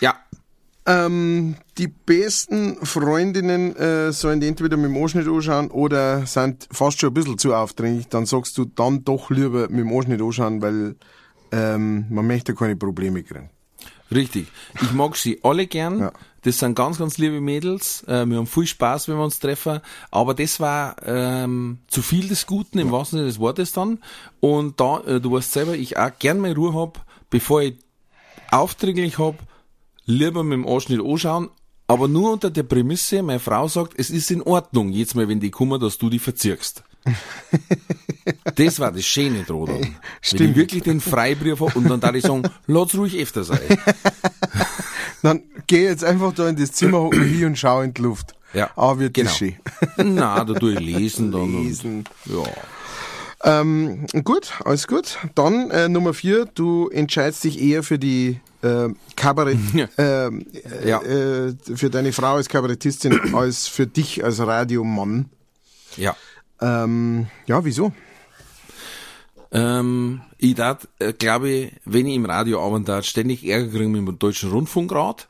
Ja, Ähm, die besten Freundinnen äh, sollen die entweder mit dem Anschnitt anschauen oder sind fast schon ein bisschen zu aufdringlich. Dann sagst du dann doch lieber mit dem Anschnitt anschauen, weil ähm, man möchte keine Probleme kriegen. Richtig. Ich mag sie alle gern. Ja. Das sind ganz, ganz liebe Mädels. Äh, wir haben viel Spaß, wenn wir uns treffen. Aber das war ähm, zu viel des Guten im wahrsten Sinne des Wortes dann. Und da, äh, du weißt selber, ich auch gern meine Ruhe hab, bevor ich aufdringlich hab, lieber mit dem Anschnitt anschauen. Aber nur unter der Prämisse, meine Frau sagt, es ist in Ordnung, jetzt mal, wenn die kommen, dass du die verziehst. Das war das Schöne dran. dann. Wenn ich Stimmt. wirklich den Freibrief und dann da ich sagen, lass ruhig öfter sein. Dann geh jetzt einfach da in das Zimmer hin und schau in die Luft. Ja, Aber wird genau. das schön. Na, da tue ich lesen dann. Lesen. Und, ja. Ähm, gut, alles gut. Dann äh, Nummer vier, du entscheidest dich eher für die äh, Kabarett, ähm, äh, Ja. äh, für deine Frau als Kabarettistin als für dich als Radiomann. ja. Ähm, ja, wieso? Ähm, ich darf, äh, glaube ich, wenn ich im Radio arbeiten darf, ständig Ärger kriegen mit dem Deutschen Rundfunkrat.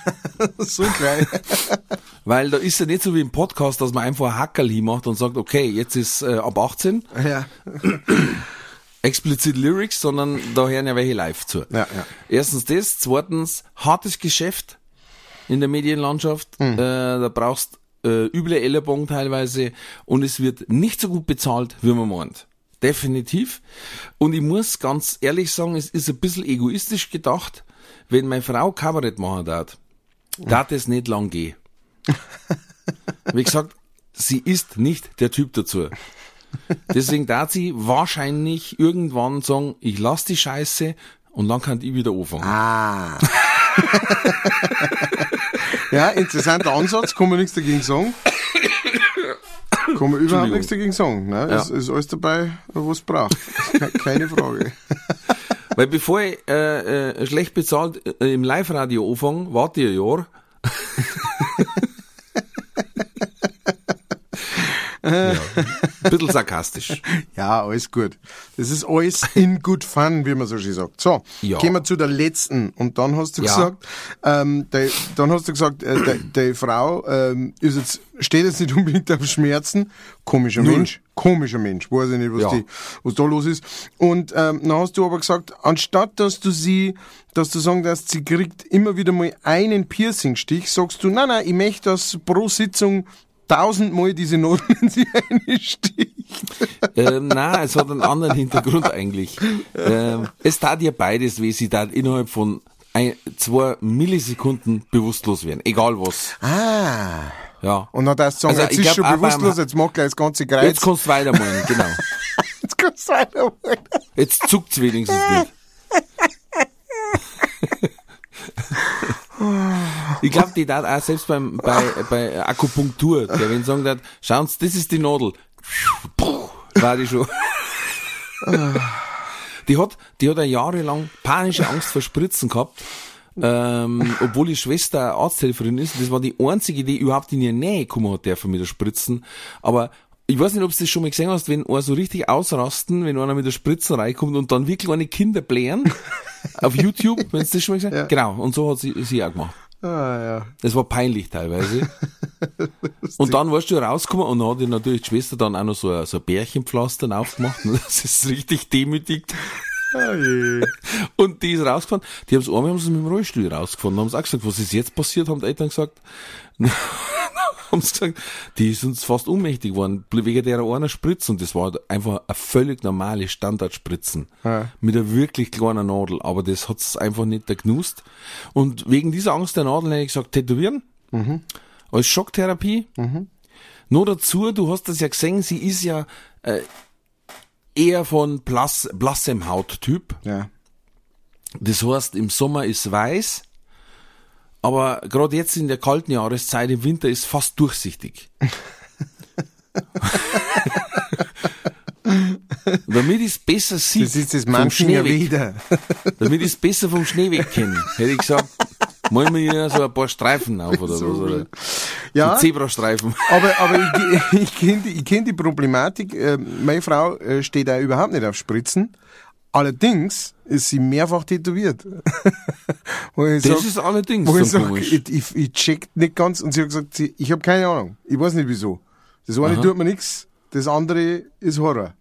so geil. Weil da ist ja nicht so wie im Podcast, dass man einfach ein Hackerl hinmacht und sagt, okay, jetzt ist äh, ab 18, ja. explizit Lyrics, sondern da hören ja welche live zu. Ja, ja. Erstens das, zweitens hartes Geschäft in der Medienlandschaft. Mhm. Äh, da brauchst äh, üble Ellenbogen teilweise und es wird nicht so gut bezahlt, wie man meint. Definitiv. Und ich muss ganz ehrlich sagen, es ist ein bisschen egoistisch gedacht, wenn meine Frau Kabarett machen darf, darf es nicht lang gehen. Wie gesagt, sie ist nicht der Typ dazu. Deswegen darf sie wahrscheinlich irgendwann sagen, ich lass die Scheiße und dann kann ich wieder anfangen. Ah. ja, interessanter Ansatz, kann man nichts dagegen sagen. Kann man überhaupt nichts dagegen sagen. Ne? Ja. Es ist alles dabei, was es braucht. Ke- Keine Frage. Weil bevor ich äh, äh, schlecht bezahlt äh, im Live-Radio anfange, warte ich ein Jahr. Ja. Ein bisschen sarkastisch. Ja, alles gut. Das ist alles in good fun, wie man so schön sagt. So, Ja. kommen wir zu der letzten. Und dann hast du Ja. gesagt, ähm, die, dann hast du gesagt, äh, die, die Frau ähm, ist jetzt, steht jetzt nicht unbedingt auf Schmerzen. Komischer Mensch. Komischer Mensch. Weiß ich nicht, was, Ja. die, was da los ist. Und ähm, dann hast du aber gesagt, anstatt dass du sie, dass du sagen darfst, sie kriegt immer wieder mal einen Piercingstich, sagst du, nein, nein, ich möchte, dass pro Sitzung tausendmal diese Nadeln in sie einsticht. ähm, nein, es hat einen anderen Hintergrund eigentlich. Ähm, es tat ihr beides weh, sie tat innerhalb von ein, zwei Millisekunden bewusstlos werden. Egal was. Ah. Ja. Und dann darfst du sagen, Also, jetzt ist schon bewusstlos, jetzt mach gleich das ganze Kreuz. Jetzt kannst du weitermalen, genau. jetzt kannst du weitermachen. Jetzt zuckt's wenigstens nicht. Ich glaube, die tat auch selbst beim, bei, bei Akupunktur, der wenn sagen dat, schauen Sie, das ist die Nadel. War die schon. Die hat, die hat ja jahrelang panische Angst vor Spritzen gehabt. Ähm, obwohl die Schwester Arzthelferin ist, das war die einzige, die überhaupt in ihre Nähe gekommen hat, der von mir Spritzen. Aber ich weiß nicht, ob du das schon mal gesehen hast, wenn einer so richtig ausrasten, wenn einer mit der Spritze reinkommt und dann wirklich eine Kinder blären. auf YouTube, wenn du das schon mal gesehen hast. Genau, und so hat sie, sie auch gemacht. Ah, ja. Das war peinlich teilweise. und dann warst du rausgekommen und dann hat die natürlich die Schwester dann auch noch so ein, so ein Bärchenpflaster aufgemacht und das ist richtig demütigt. Je. Und die ist rausgefahren. Die haben es einmal haben sie mit dem Rollstuhl rausgefahren. Dann haben sie auch gesagt, was ist jetzt passiert, haben die Eltern gesagt. haben sie gesagt, die ist uns fast ohnmächtig geworden, wegen der einer Spritze. Und das war halt einfach eine völlig normale Standardspritzen. Mit einer wirklich kleinen Nadel. Aber das hat's einfach nicht genust. Und wegen dieser Angst der Nadel habe ich gesagt, tätowieren. Als Schocktherapie. Nur dazu, du hast das ja gesehen, sie ist ja äh, eher von blass, blassem Hauttyp. Ja. Das heißt, im Sommer ist weiß, aber gerade jetzt in der kalten Jahreszeit, im Winter ist fast durchsichtig. Damit ich es besser sieht, Das ist das weg, wieder. damit ich es besser vom Schnee weg kenne, hätte ich gesagt, malen wir hier so ein paar Streifen auf oder So was, oder Ja, Zebrastreifen. aber, aber ich, ich kenne die, ich kenn die Problematik. Äh, meine Frau äh, steht da überhaupt nicht auf Spritzen. Allerdings ist sie mehrfach tätowiert. Das sag, ist allerdings wo ich so sag, komisch. ich, ich, ich check nicht ganz und sie hat gesagt, sie, ich habe keine Ahnung. Ich weiß nicht wieso. Das eine tut mir nichts, das andere ist Horror.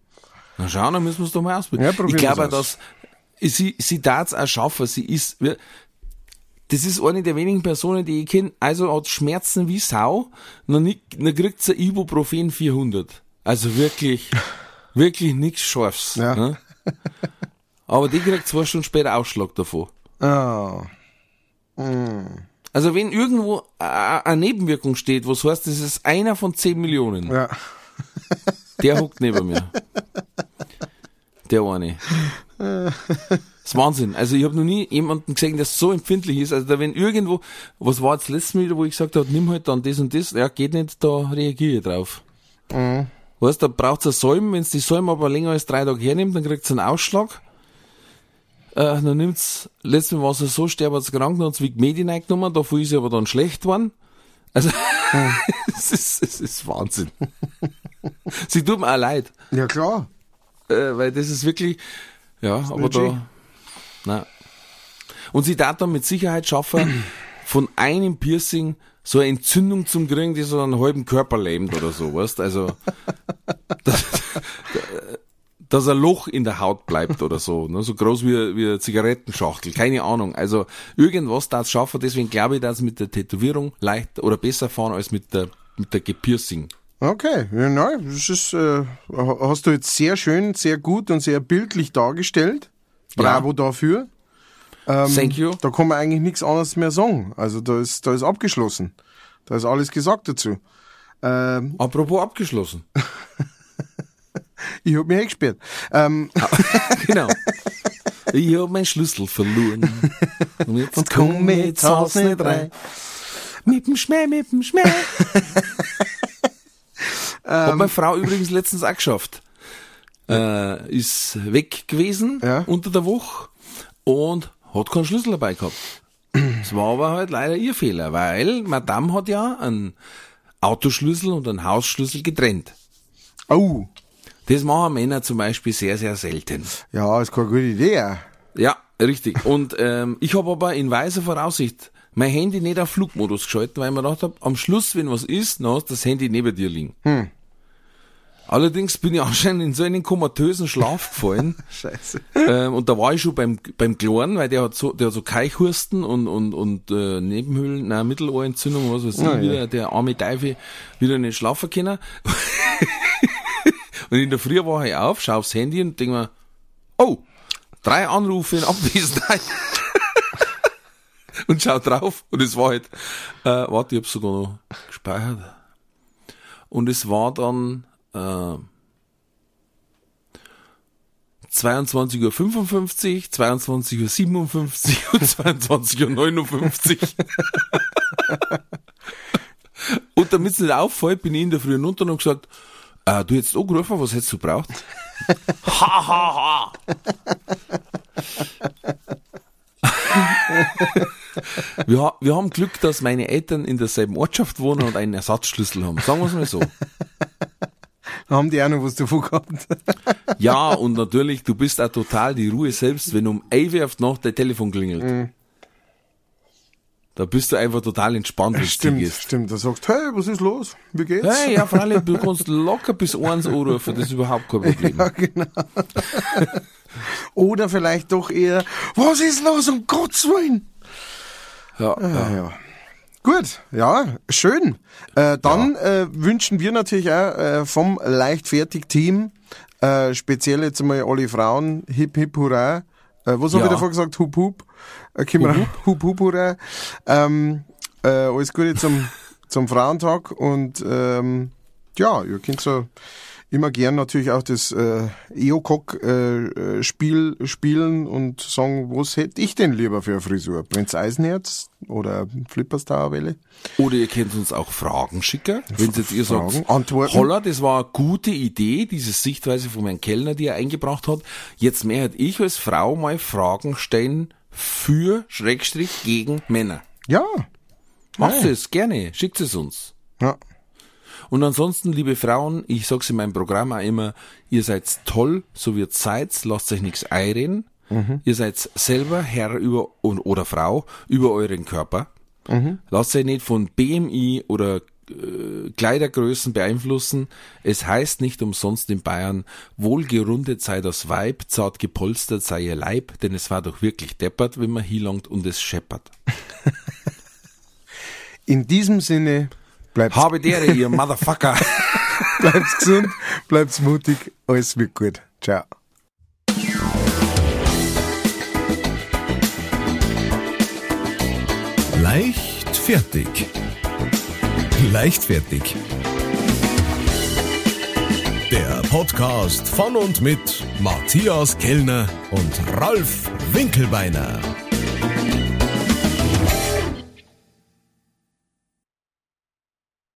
Na schau, dann müssen wir es doch mal ausprobieren. Ja, ich glaube, dass sie, sie darf auch schaffen. Sie ist, das ist eine der wenigen Personen, die ich kenne, also hat Schmerzen wie Sau, dann, dann kriegt sie Ibuprofen 400. Also wirklich, wirklich nichts Scharfes. Ja. Ne? Aber die kriegt zwei Stunden später Ausschlag davon. Ah. Also wenn irgendwo eine Nebenwirkung steht, was heißt, das ist einer von 10 Millionen. Ja. Der hockt neben mir. Der eine. Das ist Wahnsinn. Also ich habe noch nie jemanden gesehen, der so empfindlich ist. Also da wenn irgendwo, was war jetzt letztes Mal wo ich gesagt habe, nimm halt dann das und das, ja geht nicht, da reagiere ich drauf. Weißt, da braucht's eine Säume, wenn's die Säume aber länger als drei Tage hernimmt, dann kriegt's einen Ausschlag. Äh, dann nimmt's, letztes Mal war sie so sterbenskrank, dann hat's wie Medien eingenommen, davor ist sie aber dann schlecht geworden. Also, es ist, es ist Wahnsinn. sie tut mir auch leid Ja, klar. äh, weil das ist wirklich, ja, aber nicht schön. da, na. Und sie darf dann mit Sicherheit schaffen, von einem Piercing so eine Entzündung zum kriegen, die so einen halben Körper lähmt oder so, weißt, also, dass, dass ein Loch in der Haut bleibt oder so, ne? so groß wie, wie eine Zigarettenschachtel, keine Ahnung, also irgendwas darf schaffen, deswegen glaube ich, dass mit der Tätowierung leicht oder besser fahren als mit der, mit der Gepiercing. Okay, ja, nein, das ist, äh, hast du jetzt sehr schön, sehr gut und sehr bildlich dargestellt. Bravo dafür. Thank you. Da kann man eigentlich nichts anderes mehr sagen. Also da ist, da ist abgeschlossen. Da ist alles gesagt dazu. Ähm, Apropos abgeschlossen. ich hab mich eingesperrt. Ähm, Genau. Ich hab meinen Schlüssel verloren. Und jetzt Und komm mit Haus nicht rein. Mit dem Schmäh, mit dem Schmäh. Hat meine Frau übrigens letztens auch geschafft. Äh, ist weg gewesen Ja. unter der Woche und hat keinen Schlüssel dabei gehabt. Es war aber halt leider ihr Fehler, weil Madame hat ja einen Autoschlüssel und einen Hausschlüssel getrennt. Oh, Das machen Männer zum Beispiel sehr, sehr selten. ja, ist keine gute Idee. Ja, richtig. Und ähm, ich habe aber in weiser Voraussicht mein Handy nicht auf Flugmodus geschalten, weil ich mir gedacht habe, am Schluss, wenn was ist, dann hast du das Handy neben dir liegen. Allerdings bin ich anscheinend in so einen komatösen Schlaf gefallen. Scheiße. ähm, und da war ich schon beim beim Kloren, weil der hat so der hat so Keichhursten und und und äh, Nebenhöhlen, nein, Mittelohrentzündung, was weiß ich, ja. wieder der arme Teufel wieder nicht schlafen können. und in der Früh war ich auf, schau aufs Handy und denk mir, oh, drei Anrufe in Abwesenheit. und schau drauf und es war halt, äh, warte, ich hab's sogar noch gespeichert. Und es war dann äh, 22.55 Uhr, 22.57 Uhr und 22.59 Uhr. und damit es nicht auffällt, bin ich in der Früh runter und gesagt, äh, du jetzt angerufen, was hättest du braucht? ha, ha, ha. wir, wir haben Glück, dass meine Eltern in derselben Ortschaft wohnen und einen Ersatzschlüssel haben. Sagen wir es mal so. Haben die auch noch was davon gehabt? Ja, und natürlich, du bist auch total die Ruhe selbst, wenn um 11 Uhr auf die Nacht dein Telefon klingelt. Da bist du einfach total entspannt, wenn du stimmt, gehst. stimmt. Da sagst hey, was ist los? Wie geht's? Hey, ja, freilich, du kannst locker bis eins anrufen, das ist überhaupt kein Problem. Ja, genau. Oder vielleicht doch eher, was ist los, um Gottes Willen? Ja, Ja, ja. Gut, ja, schön. Äh, dann äh, wünschen wir natürlich auch äh, vom Leichtfertig-Team, äh, speziell jetzt einmal alle Frauen, hip hip hurra. Äh, was Ja. ich davor gesagt? Hup hup. Äh, wir auch- hup hup hurra. Ähm, äh, alles Gute zum, zum Frauentag und ähm, ja, ihr könnt so immer gern natürlich auch das äh, EOCOG-Spiel äh, Spiel spielen und sagen, was hätte ich denn lieber für eine Frisur? Prinz Eisenherz oder Flipperstar-Welle? Oder ihr könnt uns auch Fragen schicken, wenn jetzt ihr Fragen, sagt, Antworten. Holla, das war eine gute Idee, diese Sichtweise von meinem Kellner, die er eingebracht hat. Jetzt mehr hätte ich als Frau mal Fragen stellen für, Schrägstrich, gegen Männer. Ja. Macht es, gerne, schickt es uns. ja. Und ansonsten, liebe Frauen, ich sag's in meinem Programm auch immer, ihr seid toll, so wie ihr seid, lasst euch nichts einreden. Ihr seid selber Herr über und, oder Frau über euren Körper. Lasst euch nicht von BMI oder äh, Kleidergrößen beeinflussen. Es heißt nicht umsonst in Bayern, wohlgerundet sei das Weib, zart gepolstert sei ihr Leib, denn es war doch wirklich deppert, wenn man hilangt und es scheppert. In diesem Sinne, bleibt, Habe dere, ihr Motherfucker. bleibt's gesund, bleibt's mutig, alles wird gut. Ciao. Leichtfertig. Leichtfertig. Der Podcast von und mit Matthias Kellner und Ralf Winkelbeiner.